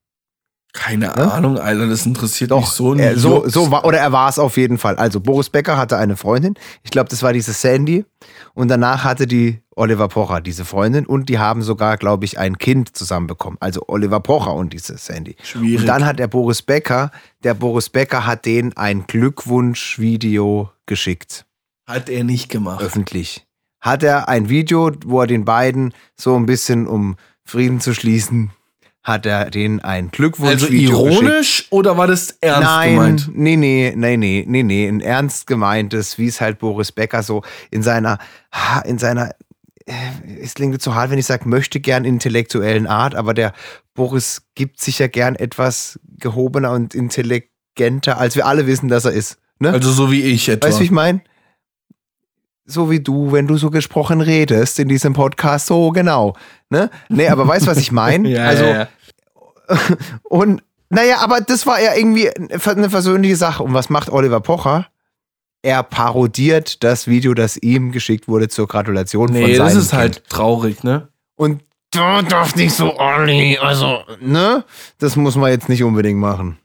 Keine Ne? Ahnung, Alter, das interessiert Doch, mich so er, so, Jux. so war, oder er war es auf jeden Fall. Also Boris Becker hatte eine Freundin. Ich glaube, das war diese Sandy. Und danach hatte die Oliver Pocher diese Freundin und die haben sogar, glaube ich, ein Kind zusammen bekommen. Also Oliver Pocher und diese Sandy. Schwierig. Und dann hat der Boris Becker, der Boris Becker hat denen ein Glückwunschvideo geschickt, Hat er nicht gemacht. öffentlich. Hat er ein Video, wo er den beiden so ein bisschen um Frieden zu schließen, hat er denen ein Also Glückwunschvideo geschickt. ironisch oder war das ernst Nein, gemeint? nee, nee, nee, nee, nee, nee, ein ernst gemeintes, wie es halt Boris Becker so in seiner, in seiner, äh, es klingt zu hart, wenn ich sage, möchte gern intellektuellen Art, aber der Boris gibt sich ja gern etwas gehobener und intelligenter, als wir alle wissen, dass er ist. Ne? Also so wie ich etwa. weißt du, wie ich meine? So wie du, wenn du so gesprochen redest in diesem Podcast, so genau. Ne? Nee, aber weißt du, was ich meine? ja, also, ja, ja. und naja, aber das war ja irgendwie eine versöhnliche Sache. Und was macht Oliver Pocher? Er parodiert das Video, das ihm geschickt wurde zur Gratulation von Nee, seinem das ist Kind. halt traurig, ne? Und du darfst nicht so, Olli, also, ne? Das muss man jetzt nicht unbedingt machen.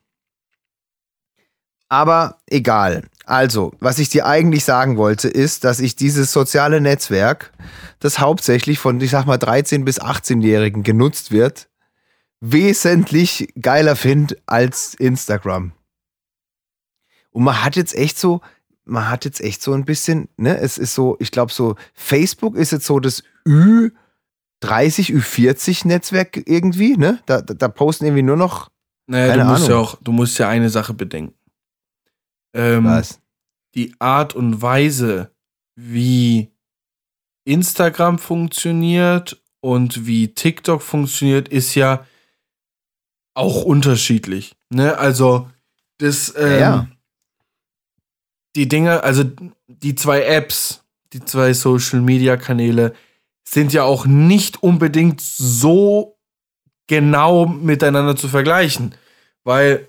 Aber egal. Also, was ich dir eigentlich sagen wollte, ist, dass ich dieses soziale Netzwerk, das hauptsächlich von, ich sag mal, 13- bis 18-Jährigen genutzt wird, wesentlich geiler finde als Instagram. Und man hat jetzt echt so, man hat jetzt echt so ein bisschen, ne, es ist so, ich glaube so, Facebook ist jetzt so das Ü 30, Ü40 Netzwerk irgendwie, ne? Da, da, da posten irgendwie nur noch Naja, Keine du musst ja Ahnung. auch, du musst ja eine Sache bedenken. Ähm, was. die Art und Weise, wie Instagram funktioniert und wie TikTok funktioniert, ist ja auch unterschiedlich. Ne? Also, das, ähm, ja. die Dinge, also die zwei Apps, die zwei Social Media Kanäle sind ja auch nicht unbedingt so genau miteinander zu vergleichen, weil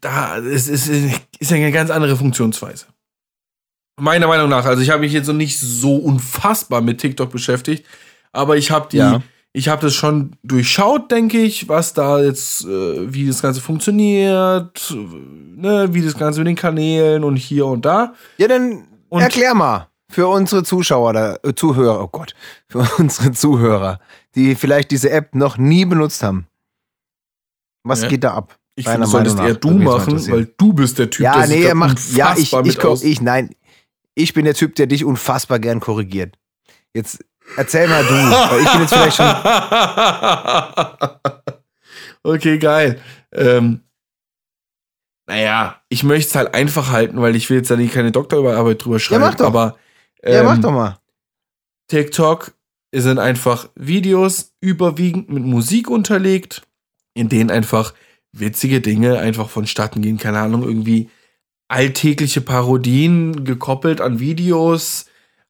da es ist, ist ja eine ganz andere Funktionsweise. Meiner Meinung nach, also ich habe mich jetzt noch nicht so unfassbar mit TikTok beschäftigt, aber ich habe die, Ja. Ich habe das schon durchschaut, denke ich, was da jetzt, äh, wie das Ganze funktioniert, ne, wie das Ganze mit den Kanälen und hier und da. Ja, dann Und- erklär mal für unsere Zuschauer, da, äh, Zuhörer, oh Gott, für unsere Zuhörer, die vielleicht diese App noch nie benutzt haben. Was Ja. geht da ab? Ich finde, das solltest eher du machen, weil du bist der Typ, ja, der sich nee, da er macht, ja, ich, ich, ich, nein, ich bin der Typ, der dich unfassbar gern korrigiert. Jetzt erzähl mal du, ich bin jetzt vielleicht schon, okay, geil. Ähm, naja, ich möchte es halt einfach halten, weil ich will jetzt da nicht keine Doktorarbeit drüber schreiben. mach doch. Aber ja, mach ähm, doch mal. TikTok sind einfach Videos überwiegend mit Musik unterlegt, in denen einfach witzige Dinge einfach vonstatten gehen. Keine Ahnung, irgendwie alltägliche Parodien gekoppelt an Videos.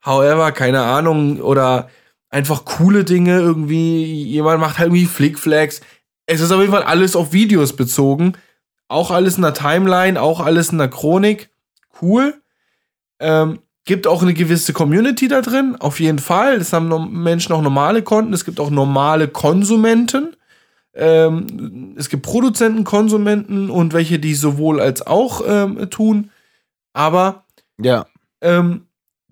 However, keine Ahnung, oder einfach coole Dinge irgendwie. Jemand macht halt irgendwie Flickflacks. Es ist auf jeden Fall alles auf Videos bezogen. Auch alles in der Timeline, auch alles in der Chronik. Cool. Ähm, gibt auch eine gewisse Community da drin, auf jeden Fall. Es haben Menschen auch normale Konten, es gibt auch normale Konsumenten. Ähm, es gibt Produzenten, Konsumenten und welche, die sowohl als auch ähm, tun. Aber Ja. ähm,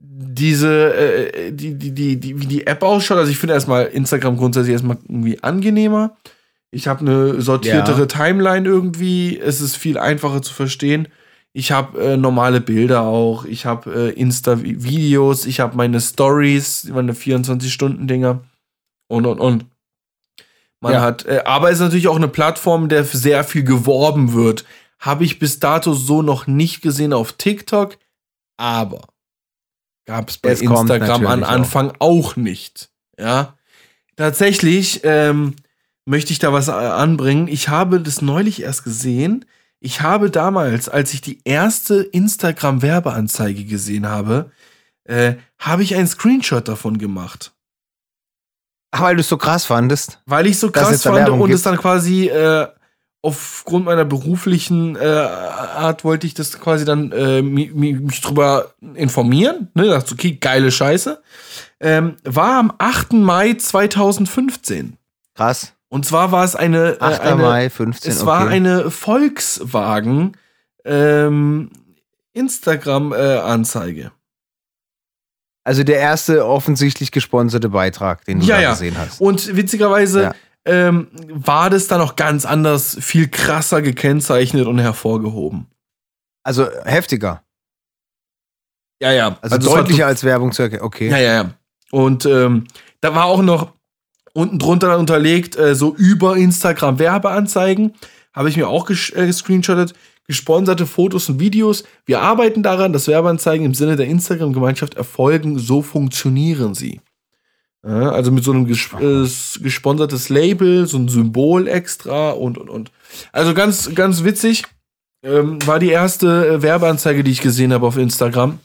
diese, äh, die, die, die, die, wie die App ausschaut, also ich finde erstmal Instagram grundsätzlich erstmal irgendwie angenehmer. Ich habe eine sortiertere Ja. Timeline irgendwie. Es ist viel einfacher zu verstehen. Ich habe äh, normale Bilder auch. Ich habe äh, Insta-Videos. Ich habe meine Stories, meine 24-Stunden-Dinger. Und, und, und. Man Ja. hat, äh, aber es ist natürlich auch eine Plattform, der sehr viel geworben wird. Habe ich bis dato so noch nicht gesehen auf TikTok, aber gab es bei Es Instagram an natürlich auch. Anfang auch nicht. Ja, tatsächlich ähm, möchte ich da was äh, anbringen. Ich habe das neulich erst gesehen. Ich habe damals, als ich die erste Instagram-Werbeanzeige gesehen habe, äh, habe ich einen Screenshot davon gemacht. Ach, weil du es so krass fandest. Weil ich so Dass krass es fand und gibt. es dann quasi äh, aufgrund meiner beruflichen äh, Art wollte ich das quasi dann äh, mi, mi, mich drüber informieren. Ne, dachte, okay, geile Scheiße. Ähm, war am 8. Mai 2015. Krass. Und zwar war es eine, äh, 8. eine Mai, 15. es war okay. eine Volkswagen ähm, Instagram-Anzeige. Also der erste offensichtlich gesponserte Beitrag, den du Ja, da ja. gesehen hast. Und witzigerweise Ja. Ähm, war das dann auch ganz anders, viel krasser gekennzeichnet und hervorgehoben. Also heftiger. Ja, ja. Also, war deutlicher als Werbung zu erkennen. Okay. Ja, ja, ja. Und ähm, da war auch noch unten drunter dann unterlegt, äh, so über Instagram Werbeanzeigen. Habe ich mir auch ges äh, gescreenshottet. Gesponserte Fotos und Videos. Wir arbeiten daran, dass Werbeanzeigen im Sinne der Instagram-Gemeinschaft erfolgen. So funktionieren sie. Ja, also mit so einem ges äh, gesponsertes Label, so ein Symbol extra und und und. Also ganz, ganz witzig. Ähm, war die erste äh, Werbeanzeige, die ich gesehen habe auf Instagram.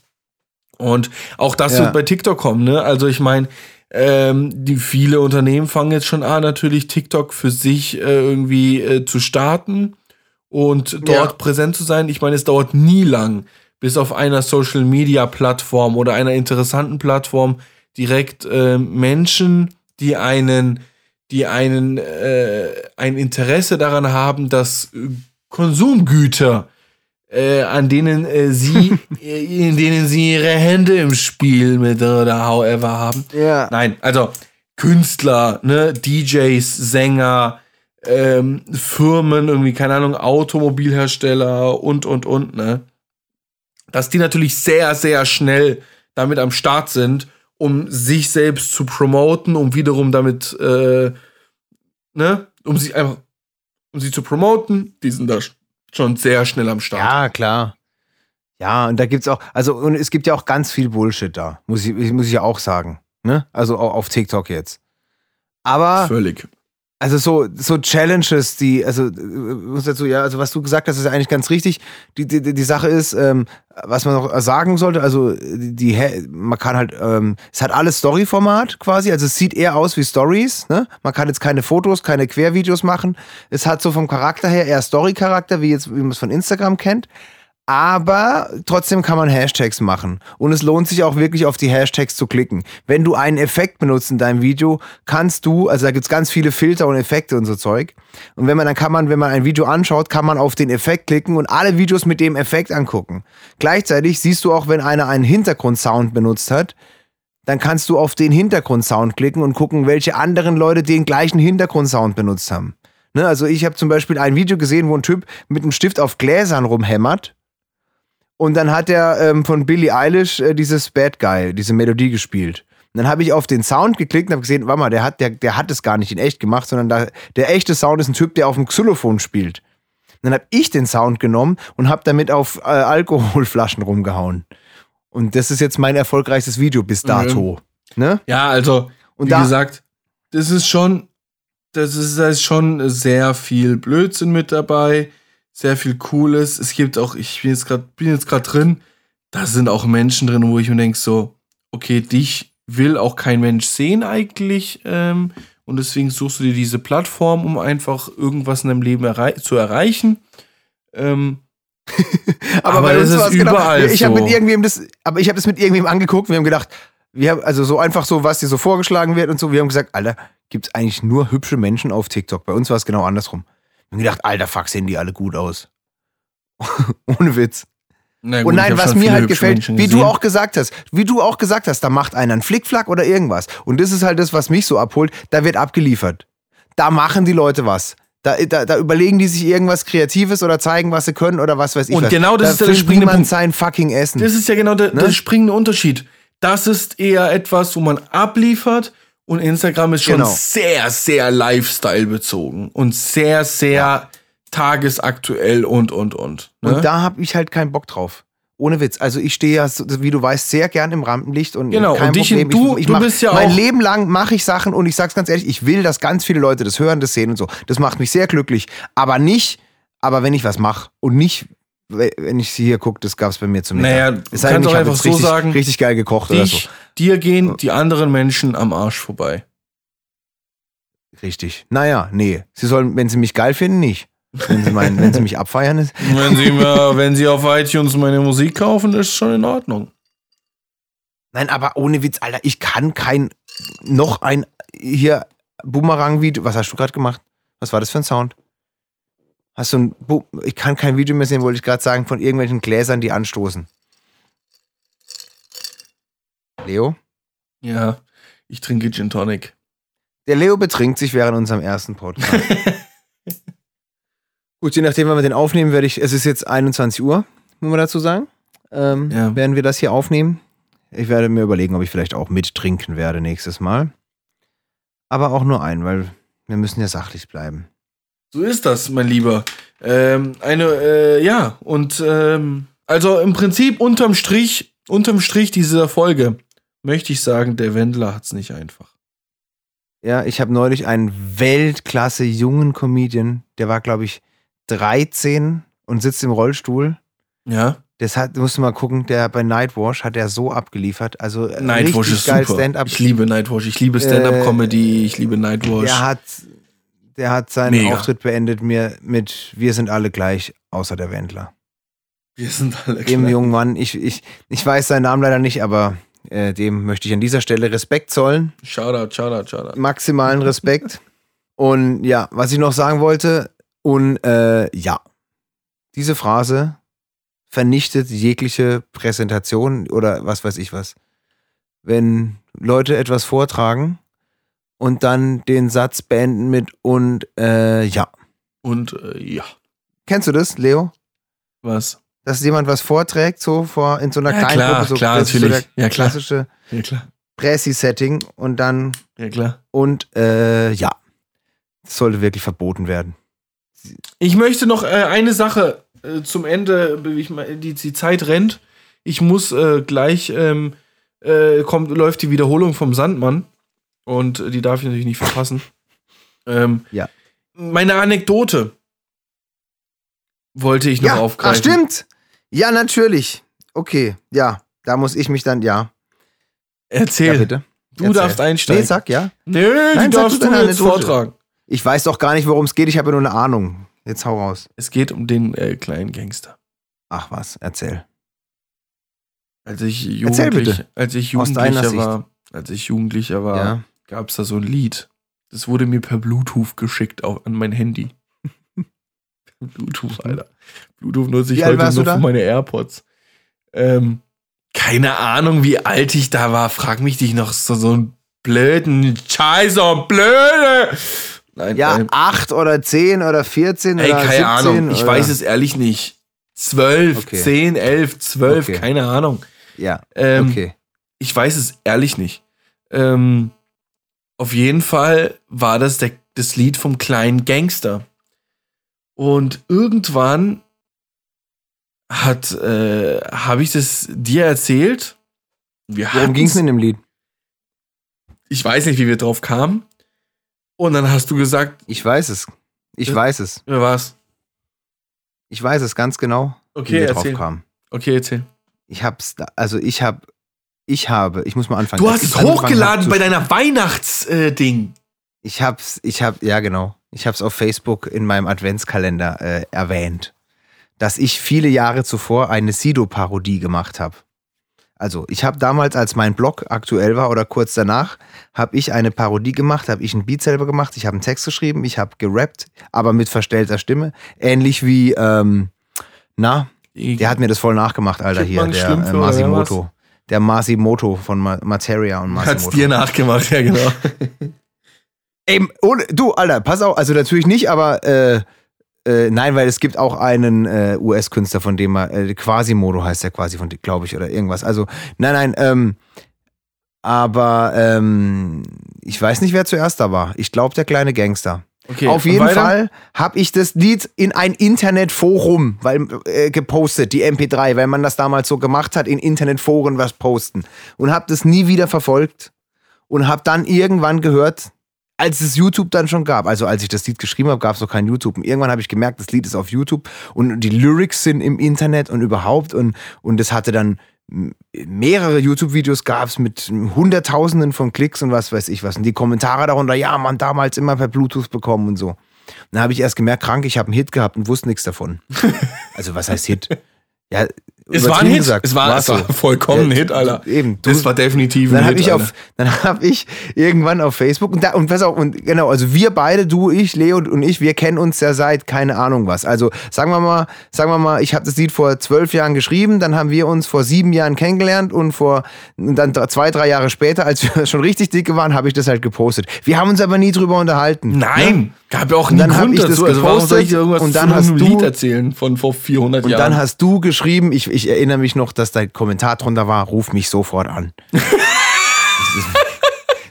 Und auch das Ja. wird bei TikTok kommen, ne? Also ich meine, ähm, die viele Unternehmen fangen jetzt schon an, natürlich TikTok für sich äh, irgendwie äh, zu starten und dort Ja. präsent zu sein. Ich meine, es dauert nie lang, bis auf einer Social Media Plattform oder einer interessanten Plattform direkt äh, Menschen, die einen, die einen äh, ein Interesse daran haben, dass äh, Konsumgüter äh, an denen äh, sie, äh, in denen sie ihre Hände im Spiel mit oder however haben. Ja. Nein, also Künstler, ne, DJs, Sänger, ähm, Firmen, irgendwie, keine Ahnung, Automobilhersteller und, und, und, ne. Dass die natürlich sehr, sehr schnell damit am Start sind, um sich selbst zu promoten, um wiederum damit, äh, ne, um sie einfach, um sie zu promoten, die sind da sch- schon sehr schnell am Start. Ja, klar. Ja, und da gibt's auch, also und es gibt ja auch ganz viel Bullshit da, muss ich, muss ich ja auch sagen. Ne? Also auch auf TikTok jetzt. Aber Völlig. Also so, so Challenges, die, also äh, muss dazu, ja, also was du gesagt hast, ist eigentlich ganz richtig. Die, die, die Sache ist, ähm, was man noch sagen sollte, also die, die man kann halt, ähm, es hat alles Story-Format quasi, also es sieht eher aus wie Stories, ne? Man kann jetzt keine Fotos, keine Quervideos machen. Es hat so vom Charakter her eher Story-Charakter, wie jetzt, wie man es von Instagram kennt. Aber trotzdem kann man Hashtags machen. Und es lohnt sich auch wirklich auf die Hashtags zu klicken. Wenn du einen Effekt benutzt in deinem Video, kannst du, also da gibt's ganz viele Filter und Effekte und so Zeug. Und wenn man, dann kann man, wenn man ein Video anschaut, kann man auf den Effekt klicken und alle Videos mit dem Effekt angucken. Gleichzeitig siehst du auch, wenn einer einen Hintergrundsound benutzt hat, dann kannst du auf den Hintergrundsound klicken und gucken, welche anderen Leute den gleichen Hintergrundsound benutzt haben. Ne, also ich habe zum Beispiel ein Video gesehen, wo ein Typ mit einem Stift auf Gläsern rumhämmert. Und dann hat er ähm, von Billie Eilish äh, dieses Bad Guy, diese Melodie gespielt. Und dann habe ich auf den Sound geklickt und habe gesehen, warte mal, der hat, der, der hat es gar nicht in echt gemacht, sondern da, der echte Sound ist ein Typ, der auf dem Xylophon spielt. Und dann habe ich den Sound genommen und habe damit auf äh, Alkoholflaschen rumgehauen. Und das ist jetzt mein erfolgreichstes Video bis dato. Ne? Ja, also, Und wie da- gesagt, das ist schon, das ist, da ist schon sehr viel Blödsinn mit dabei, sehr viel Cooles. Es gibt auch, ich bin jetzt gerade, bin jetzt gerade drin, da sind auch Menschen drin, wo ich mir denke so, okay, dich will auch kein Mensch sehen eigentlich, ähm, und deswegen suchst du dir diese Plattform, um einfach irgendwas in deinem Leben errei zu erreichen. Ähm, Aber bei das uns ist war's überall Ich habe so. mit irgendwem das, aber ich habe das mit irgendwem angeguckt wir haben gedacht, wir haben, also so einfach so, was dir so vorgeschlagen wird und so. Wir haben gesagt, Alter, gibt's eigentlich nur hübsche Menschen auf TikTok. Bei uns war es genau andersrum. Wir haben gedacht, Alter, fuck, sehen die alle gut aus. Ohne Witz. Und gut, ich nein, hab was mir halt gefällt, Menschen wie du gesehen. auch gesagt hast, wie du auch gesagt hast, da macht einer einen Flickflack oder irgendwas. Und das ist halt das, was mich so abholt. Da wird abgeliefert. Da machen die Leute was. Da, da, da überlegen die sich irgendwas Kreatives oder zeigen, was sie können oder was weiß ich Und was. genau das da ist der springende niemand Punkt. sein fucking Essen. Das ist ja genau der, Ne? der springende Unterschied. Das ist eher etwas, wo man abliefert und Instagram ist schon Genau. sehr, sehr Lifestyle bezogen und sehr, sehr tagesaktuell und, und, und. Ne? Und da habe ich halt keinen Bock drauf. Ohne Witz. Also ich stehe ja, wie du weißt, sehr gern im Rampenlicht und Genau, kein und dich- Problem. du- ich, ich du mach, bist ja mein auch- Leben lang mache ich Sachen und ich sag's ganz ehrlich, ich will, dass ganz viele Leute das hören, das sehen und so. Das macht mich sehr glücklich. Aber nicht, aber wenn ich was mache und nicht, we- wenn ich sie hier gucke, das gab's bei mir zum Mittag. Naja, du Es sei denn, ich auch hab einfach jetzt so richtig, sagen, richtig geil gekocht oder so. Dir gehen die anderen Menschen am Arsch vorbei. Richtig. Naja, nee. Sie sollen, wenn sie mich geil finden, nicht. Wenn sie, meinen, wenn sie mich abfeiern, ist. Wenn sie, mir, wenn sie auf iTunes meine Musik kaufen, ist schon in Ordnung. Nein, aber ohne Witz, Alter, ich kann kein, noch ein, hier, Boomerang-Video, was hast du gerade gemacht? Was war das für ein Sound? Hast du ein, Bu ich kann kein Video mehr sehen, wollte ich gerade sagen, von irgendwelchen Gläsern, die anstoßen. Leo? Ja, ich trinke Gin Tonic. Der Leo betrinkt sich während unserem ersten Podcast. Gut, je nachdem, wann wir den aufnehmen, werde ich, es ist jetzt 21 Uhr, muss man dazu sagen. Ähm, Ja. Werden wir das hier aufnehmen? Ich werde mir überlegen, ob ich vielleicht auch mittrinken werde nächstes Mal. Aber auch nur einen, weil wir müssen ja sachlich bleiben. So ist das, mein Lieber. Ähm, eine, äh, ja, und ähm, also im Prinzip unterm Strich, unterm Strich dieser Folge möchte ich sagen, der Wendler hat's nicht einfach. Ja, ich habe neulich einen Weltklasse jungen Comedian, der war, glaube ich, 13 und sitzt im Rollstuhl. Ja, Das hat, musst du mal gucken, der bei Nightwash hat er so abgeliefert. Also äh, Nightwash ist geil super. Ich liebe Nightwash, ich liebe Stand-up-Comedy, ich liebe Nightwash. Der hat, der hat seinen Mega. Auftritt beendet mir mit Wir sind alle gleich, außer der Wendler. Wir sind alle Dem klein. jungen Mann, ich, ich, ich weiß seinen Namen leider nicht, aber äh, dem möchte ich an dieser Stelle Respekt zollen. Shoutout, shoutout, shoutout. Maximalen Respekt. Und ja, was ich noch sagen wollte, und äh, ja, diese Phrase vernichtet jegliche Präsentation oder was weiß ich was. Wenn Leute etwas vortragen und dann den Satz beenden mit und äh, ja. Und äh, ja, Kennst du das, Leo? was? Dass jemand was vorträgt, so vor in so einer Ja, kleinen klar, Gruppe, so klar, das natürlich. So der Ja, klar. klassische Ja, klar. Pressi-Setting und dann Ja, klar. und äh, ja. Das sollte wirklich verboten werden. Ich möchte noch äh, eine Sache äh, zum Ende, ich, mein, die, die Zeit rennt. Ich muss äh, gleich, ähm, äh, kommt, läuft die Wiederholung vom Sandmann und äh, die darf ich natürlich nicht verpassen. Ähm, Ja. Meine Anekdote wollte ich noch ja, aufgreifen. ach stimmt. Ja, natürlich. Okay, ja, da muss ich mich dann, ja. Erzähl. Ja, bitte. Du Erzähl. darfst einsteigen. Nee, sag ja. Nö, Nein, die sag darfst du du jetzt vortragen. Ich weiß doch gar nicht, worum es geht. Ich habe ja nur eine Ahnung. Jetzt hau raus. Es geht um den äh, kleinen Gangster. Ach was, erzähl. Als ich Erzähl jugendlich, bitte. als ich Jugendlicher war, als ich Jugendlicher war, Ja. gab es da so ein Lied. Das wurde mir per Bluetooth geschickt auf, an mein Handy. Bluetooth, Alter. Bluetooth nutze ich heute nur für meine AirPods. Ähm, keine Ahnung, wie alt ich da war. Frag mich dich noch so, so einen blöden Scheißer, blöde. Nein, Ja, äh, acht oder zehn oder 14 ey, oder keine 17 Ahnung. Ich oder? weiß es ehrlich nicht. Zwölf, Okay. zehn, elf, zwölf, Okay. keine Ahnung. Ja, Ähm, okay. Ich weiß es ehrlich nicht. Ähm, auf jeden Fall war das der, das Lied vom kleinen Gangster. Und irgendwann hat äh, habe ich das dir erzählt. Wir Worum ging es in dem Lied? Ich weiß nicht, wie wir drauf kamen. Und dann hast du gesagt, Ich weiß es. Ich Ja. weiß es. wer war's? Ich weiß es ganz genau, wie Okay, wir drauf erzähl. kamen. Okay, erzähl. Ich hab's, da, also ich hab, ich habe, ich muss mal anfangen. Du hast es hochgeladen bei deiner Weihnachts-Ding. Ich hab's, ich hab, ja genau. Ich hab's auf Facebook in meinem Adventskalender äh, erwähnt, dass ich viele Jahre zuvor eine Sido-Parodie gemacht habe. Also ich habe damals, als mein Blog aktuell war oder kurz danach, habe ich eine Parodie gemacht, habe ich ein Beat selber gemacht, ich habe einen Text geschrieben, ich habe gerappt, aber mit verstellter Stimme. Ähnlich wie, ähm, na, der hat mir das voll nachgemacht, Alter, hier, der äh, Masimoto. Der Masimoto von Ma Materia und Hat's Masimoto. dir nachgemacht, ja genau. Ey, ohne, du, Alter, pass auf, also natürlich nicht, aber äh, äh, nein, weil es gibt auch einen äh, US-Künstler, von dem er, äh, Quasimodo heißt der quasi, von glaube ich, oder irgendwas. Also, nein, nein, ähm, aber ähm, ich weiß nicht, wer zuerst da war. Ich glaube, der kleine Gangster. Okay, Auf jeden weiter? Fall habe ich das Lied in ein Internetforum weil, äh, gepostet, die MP3, weil man das damals so gemacht hat, in Internetforen was posten. Und habe das nie wieder verfolgt und habe dann irgendwann gehört, als es YouTube dann schon gab, also als ich das Lied geschrieben habe, gab es noch kein YouTube. Und irgendwann habe ich gemerkt, das Lied ist auf YouTube und die Lyrics sind im Internet und überhaupt und, und es hatte dann mehrere YouTube-Videos gab es mit Hunderttausenden von Klicks und was weiß ich was. Und die Kommentare darunter, ja, man, damals immer per Bluetooth bekommen und so. Und dann habe ich erst gemerkt, krank, ich habe einen Hit gehabt und wusste nichts davon. Also was heißt Hit? Ja, Es war ein Hit. gesagt, es war, war's es war vollkommen ein Ja, Hit, Alter. Eben, du- das war definitiv dann ein habe Hit, ich Alter. auf, dann habe ich irgendwann auf Facebook und da und pass auf und genau, also wir beide, du, ich, Leo und ich, wir kennen uns ja seit keine Ahnung was. Also sagen wir mal, sagen wir mal, ich habe das Lied vor zwölf Jahren geschrieben, dann haben wir uns vor sieben Jahren kennengelernt und vor und dann zwei, drei Jahre später, als wir schon richtig dicke waren, habe ich das halt gepostet. Wir haben uns aber nie drüber unterhalten. Nein, gab ja auch Und nie dann hab Grund ich das dazu. Also warum soll ich gepostet irgendwas und dann einem hast du- Lied erzählen von vor 400 Und Jahren? dann hast du geschrieben, ich, ich erinnere mich noch, dass dein Kommentar drunter war, ruf mich sofort an. das,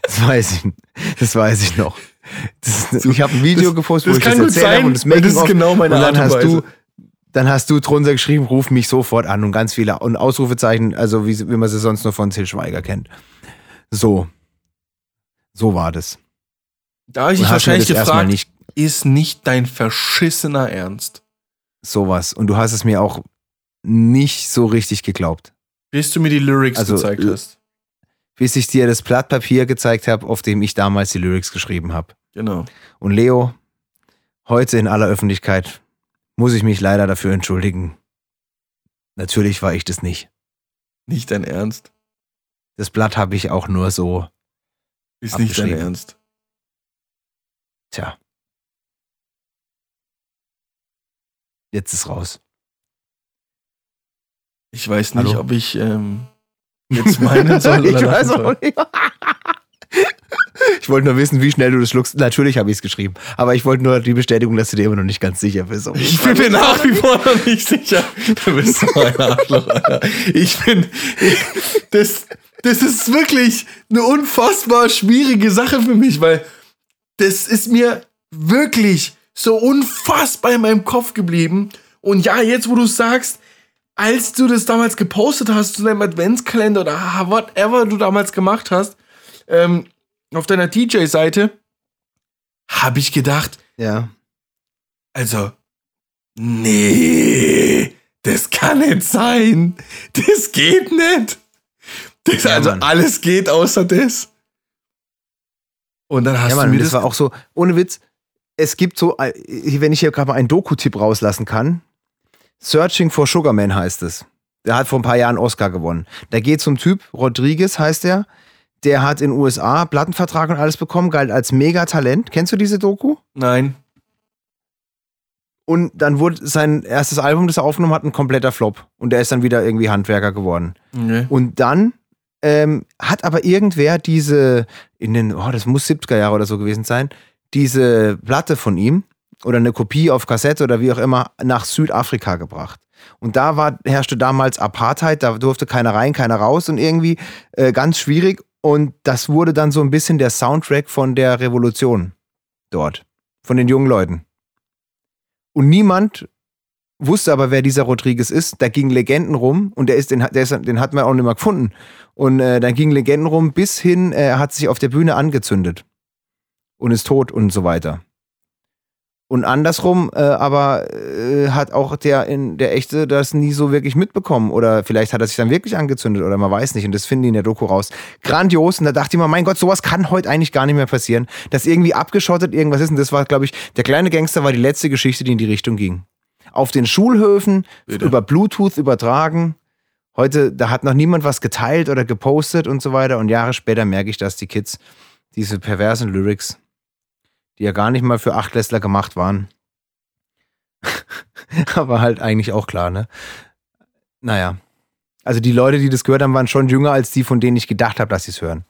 das, weiß ich, das weiß ich noch. Das, ich habe ein Video gepostet, das wo ich kann das erzählt habe sein, und das das ist genau meine und dann Art und hast du dann hast du drunter geschrieben, ruf mich sofort an und ganz viele und Ausrufezeichen, also wie, wie man sie sonst nur von Till Schweiger kennt. So. So war das. da habe ich dich wahrscheinlich das gefragt, nicht ist nicht dein verschissener Ernst? sowas. Und du hast es mir auch nicht so richtig geglaubt. Bis du mir die Lyrics Also, gezeigt äh, hast. bis ich dir das Blatt Papier gezeigt habe, auf dem ich damals die Lyrics geschrieben habe. Genau. Und Leo, heute in aller Öffentlichkeit muss ich mich leider dafür entschuldigen. Natürlich war ich das nicht. Nicht dein Ernst. Das Blatt habe ich auch nur so, Ist nicht dein. Ernst. tja. Jetzt ist raus. Ich weiß nicht, Hallo? ob ich ähm, jetzt meinen soll ich oder weiß lachen soll. auch nicht. Ich wollte nur wissen, wie schnell du das schluckst. Natürlich habe ich es geschrieben. Aber ich wollte nur die Bestätigung, dass du dir immer noch nicht ganz sicher bist. Ich bin mir nach wie vor noch nicht sicher. Du bist so ein Arschloch, Alter. Ich bin. Ich, das, das ist wirklich eine unfassbar schwierige Sache für mich, weil das ist mir wirklich so unfassbar in meinem Kopf geblieben. Und ja, jetzt, wo du sagst, als du das damals gepostet hast zu deinem Adventskalender oder whatever du damals gemacht hast, ähm, auf deiner DJ-Seite, habe ich gedacht, Ja. also, nee, das kann nicht sein. Das geht nicht. Das, Ja, also Mann. alles geht außer das. Und dann hast Ja, du Mann, mir das das, war auch so, ohne Witz, es gibt so, äh, wenn ich hier gerade mal einen Doku-Tipp rauslassen kann, Searching for Sugarman heißt es. Der hat vor ein paar Jahren Oscar gewonnen. Da geht zum Typ, Rodriguez heißt er, der hat in den USA Plattenvertrag und alles bekommen, galt als Megatalent. Kennst du diese Doku? Nein. Und dann wurde sein erstes Album, das er aufgenommen hat, ein kompletter Flop. Und der ist dann wieder irgendwie Handwerker geworden. Okay. Und dann ähm, hat aber irgendwer diese, in den, oh, das muss 70er Jahre oder so gewesen sein, diese Platte von ihm oder eine Kopie auf Kassette oder wie auch immer nach Südafrika gebracht. Und da war, herrschte damals Apartheid, da durfte keiner rein, keiner raus und irgendwie äh, ganz schwierig. Und das wurde dann so ein bisschen der Soundtrack von der Revolution dort, von den jungen Leuten. Und niemand wusste aber, wer dieser Rodriguez ist. Da gingen Legenden rum und der ist, den, hat- der ist, den hat man auch nicht mehr gefunden. Und äh, dann gingen Legenden rum, bis hin, äh, er hat sich auf der Bühne angezündet und ist tot und so weiter. Und andersrum, äh, aber äh, hat auch der, in, der Echte das nie so wirklich mitbekommen. Oder vielleicht hat er sich dann wirklich angezündet oder man weiß nicht. Und das finden die in der Doku raus. Grandios. Und da dachte ich mir, mein Gott, sowas kann heute eigentlich gar nicht mehr passieren. Dass irgendwie abgeschottet irgendwas ist. Und das war, glaube ich, der kleine Gangster war die letzte Geschichte, die in die Richtung ging. Auf den Schulhöfen, Bitte. über Bluetooth übertragen. heute, da hat noch niemand was geteilt oder gepostet und so weiter. Und Jahre später merke ich, dass die Kids diese perversen Lyrics, die ja gar nicht mal für Achtklässler gemacht waren, aber halt eigentlich auch klar, ne? Naja. Also die Leute, die das gehört haben, waren schon jünger als die, von denen ich gedacht habe, dass sie es hören.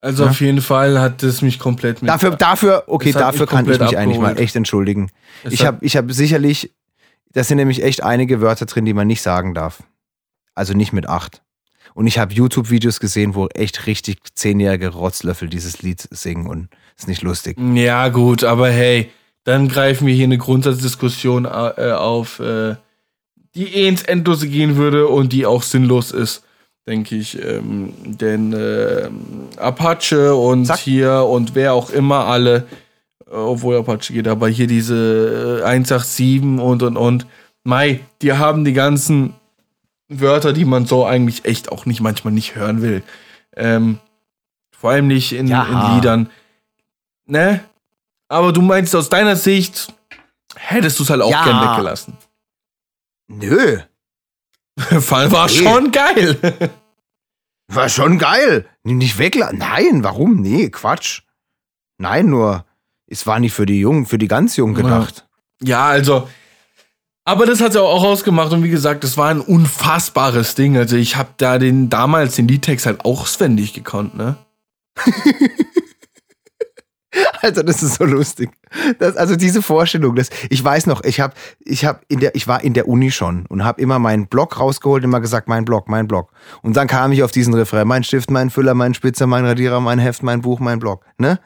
Also Ja. auf jeden Fall hat es mich komplett mit. Dafür, dafür, okay, dafür kann ich mich eigentlich mal abgeholt. echt entschuldigen. Es Ich habe ich hab sicherlich, das sind nämlich echt einige Wörter drin, die man nicht sagen darf. Also nicht mit acht. Und ich habe YouTube-Videos gesehen, wo echt richtig zehnjährige Rotzlöffel dieses Lied singen und ist nicht lustig. Ja, gut, aber hey, dann greifen wir hier eine Grundsatzdiskussion äh, auf, äh, die eh ins Endlose gehen würde und die auch sinnlos ist, denke ich. Ähm, denn äh, Apache und Zack. hier und wer auch immer alle, äh, obwohl Apache geht, aber hier diese äh, 187 und und und, Mai, die haben die ganzen Wörter, die man so eigentlich echt auch nicht manchmal nicht hören will. Ähm, vor allem nicht in, Ja. in Liedern. Ne? Aber du meinst aus deiner Sicht, hättest du es halt auch Ja. gern weggelassen. Nö, Fall war Nee. schon geil. war schon geil. Nicht weglassen. Nein, warum? Nee, Quatsch. Nein, nur, es war nicht für die Jungen, für die ganz Jungen gedacht. ja, also. Aber das hat ja auch ausgemacht und wie gesagt, das war ein unfassbares Ding. Also ich habe da den damals den Liedtext halt auswendig gekonnt, ne? Alter, das ist so lustig. Das, also diese Vorstellung, das, ich weiß noch, ich habe, ich habe in der, ich war in der Uni schon und habe immer meinen Block rausgeholt, immer gesagt, mein Block, mein Block. Und dann kam ich auf diesen Refrain, mein Stift, mein Füller, mein Spitzer, mein Radierer, mein Heft, mein Buch, mein Block, ne?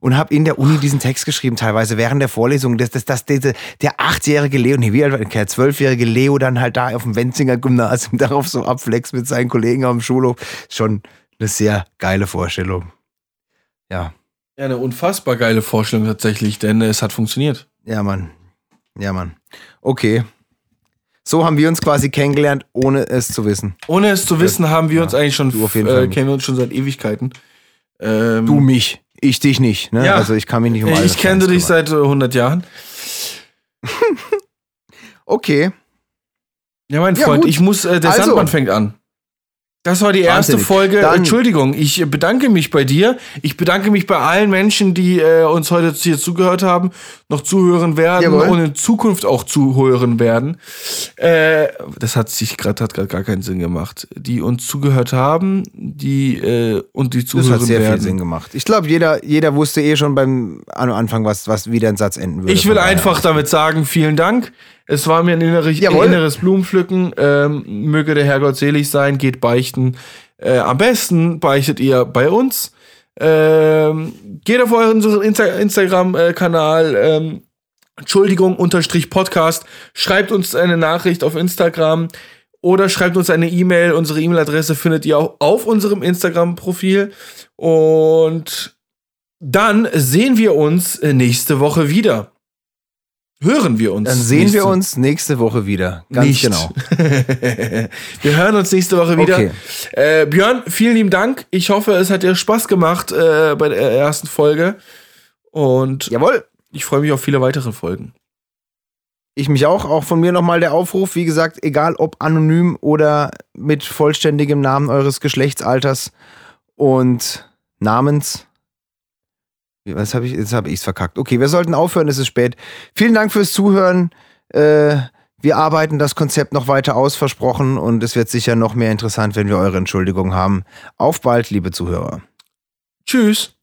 Und habe in der Uni diesen Text geschrieben, teilweise während der Vorlesung, dass das, das, diese, der achtjährige Leo, nee, wie alt der zwölfjährige Leo dann halt da auf dem Wenzinger Gymnasium darauf so abflex mit seinen Kollegen dem Schulhof. Schon eine sehr geile Vorstellung. Ja. Ja, eine unfassbar geile Vorstellung tatsächlich, denn es hat funktioniert. Ja, Mann. Ja, Mann. Okay. So haben wir uns quasi kennengelernt, ohne es zu wissen. Ohne es zu wissen, haben wir uns eigentlich schon, auf jeden Fall äh, kennen wir uns schon seit Ewigkeiten. Ähm, Du mich. Ich dich nicht. Ne? Ja. Also ich kann mich nicht um alles ich kenne dich seit äh, 100 Jahren. Okay. Ja, mein Ja, Freund, gut. ich muss, äh, der Also. Sandmann fängt an. Das war die erste Wahnsinnig. Folge. Dann- Entschuldigung, ich bedanke mich bei dir. Ich bedanke mich bei allen Menschen, die äh, uns heute hier zugehört haben, noch zuhören werden Jawohl. und in Zukunft auch zuhören werden. Äh, das hat sich gerade hat grad gar keinen Sinn gemacht. Die uns zugehört haben, die äh, und die Das zuhören hat sehr werden. viel Sinn gemacht. Ich glaube, jeder, jeder wusste eh schon beim An- Anfang, was, was wie der Satz enden würde. Ich will einfach damit sagen, vielen Dank. Es war mir ein, innere, Jawohl. inneres Blumenpflücken. Ähm, möge der Herrgott selig sein, geht beichten. Äh, am besten beichtet ihr bei uns. Ähm, geht auf euren Insta Instagram-Kanal. Ähm, Entschuldigung, unterstrich Podcast. Schreibt uns eine Nachricht auf Instagram oder schreibt uns eine E-Mail. Unsere E-Mail-Adresse findet ihr auch auf unserem Instagram-Profil. Und dann sehen wir uns äh, nächste Woche wieder. Hören wir uns. Dann sehen wir uns nächste Woche wieder. Ganz Nicht. genau. wir hören uns nächste Woche wieder. Okay. Äh, Björn, vielen lieben Dank. Ich hoffe, es hat dir Spaß gemacht äh, bei der ersten Folge. Und Jawohl. ich freue mich auf viele weitere Folgen. Ich mich auch. Auch von mir nochmal der Aufruf. Wie gesagt, egal ob anonym oder mit vollständigem Namen eures Geschlechtsalters und Namens. Was habe ich? Jetzt habe ich es verkackt. Okay, wir sollten aufhören, es ist spät. Vielen Dank fürs Zuhören. Äh, wir arbeiten das Konzept noch weiter aus, versprochen, und es wird sicher noch mehr interessant, wenn wir eure Entschuldigung haben. Auf bald, liebe Zuhörer. Tschüss.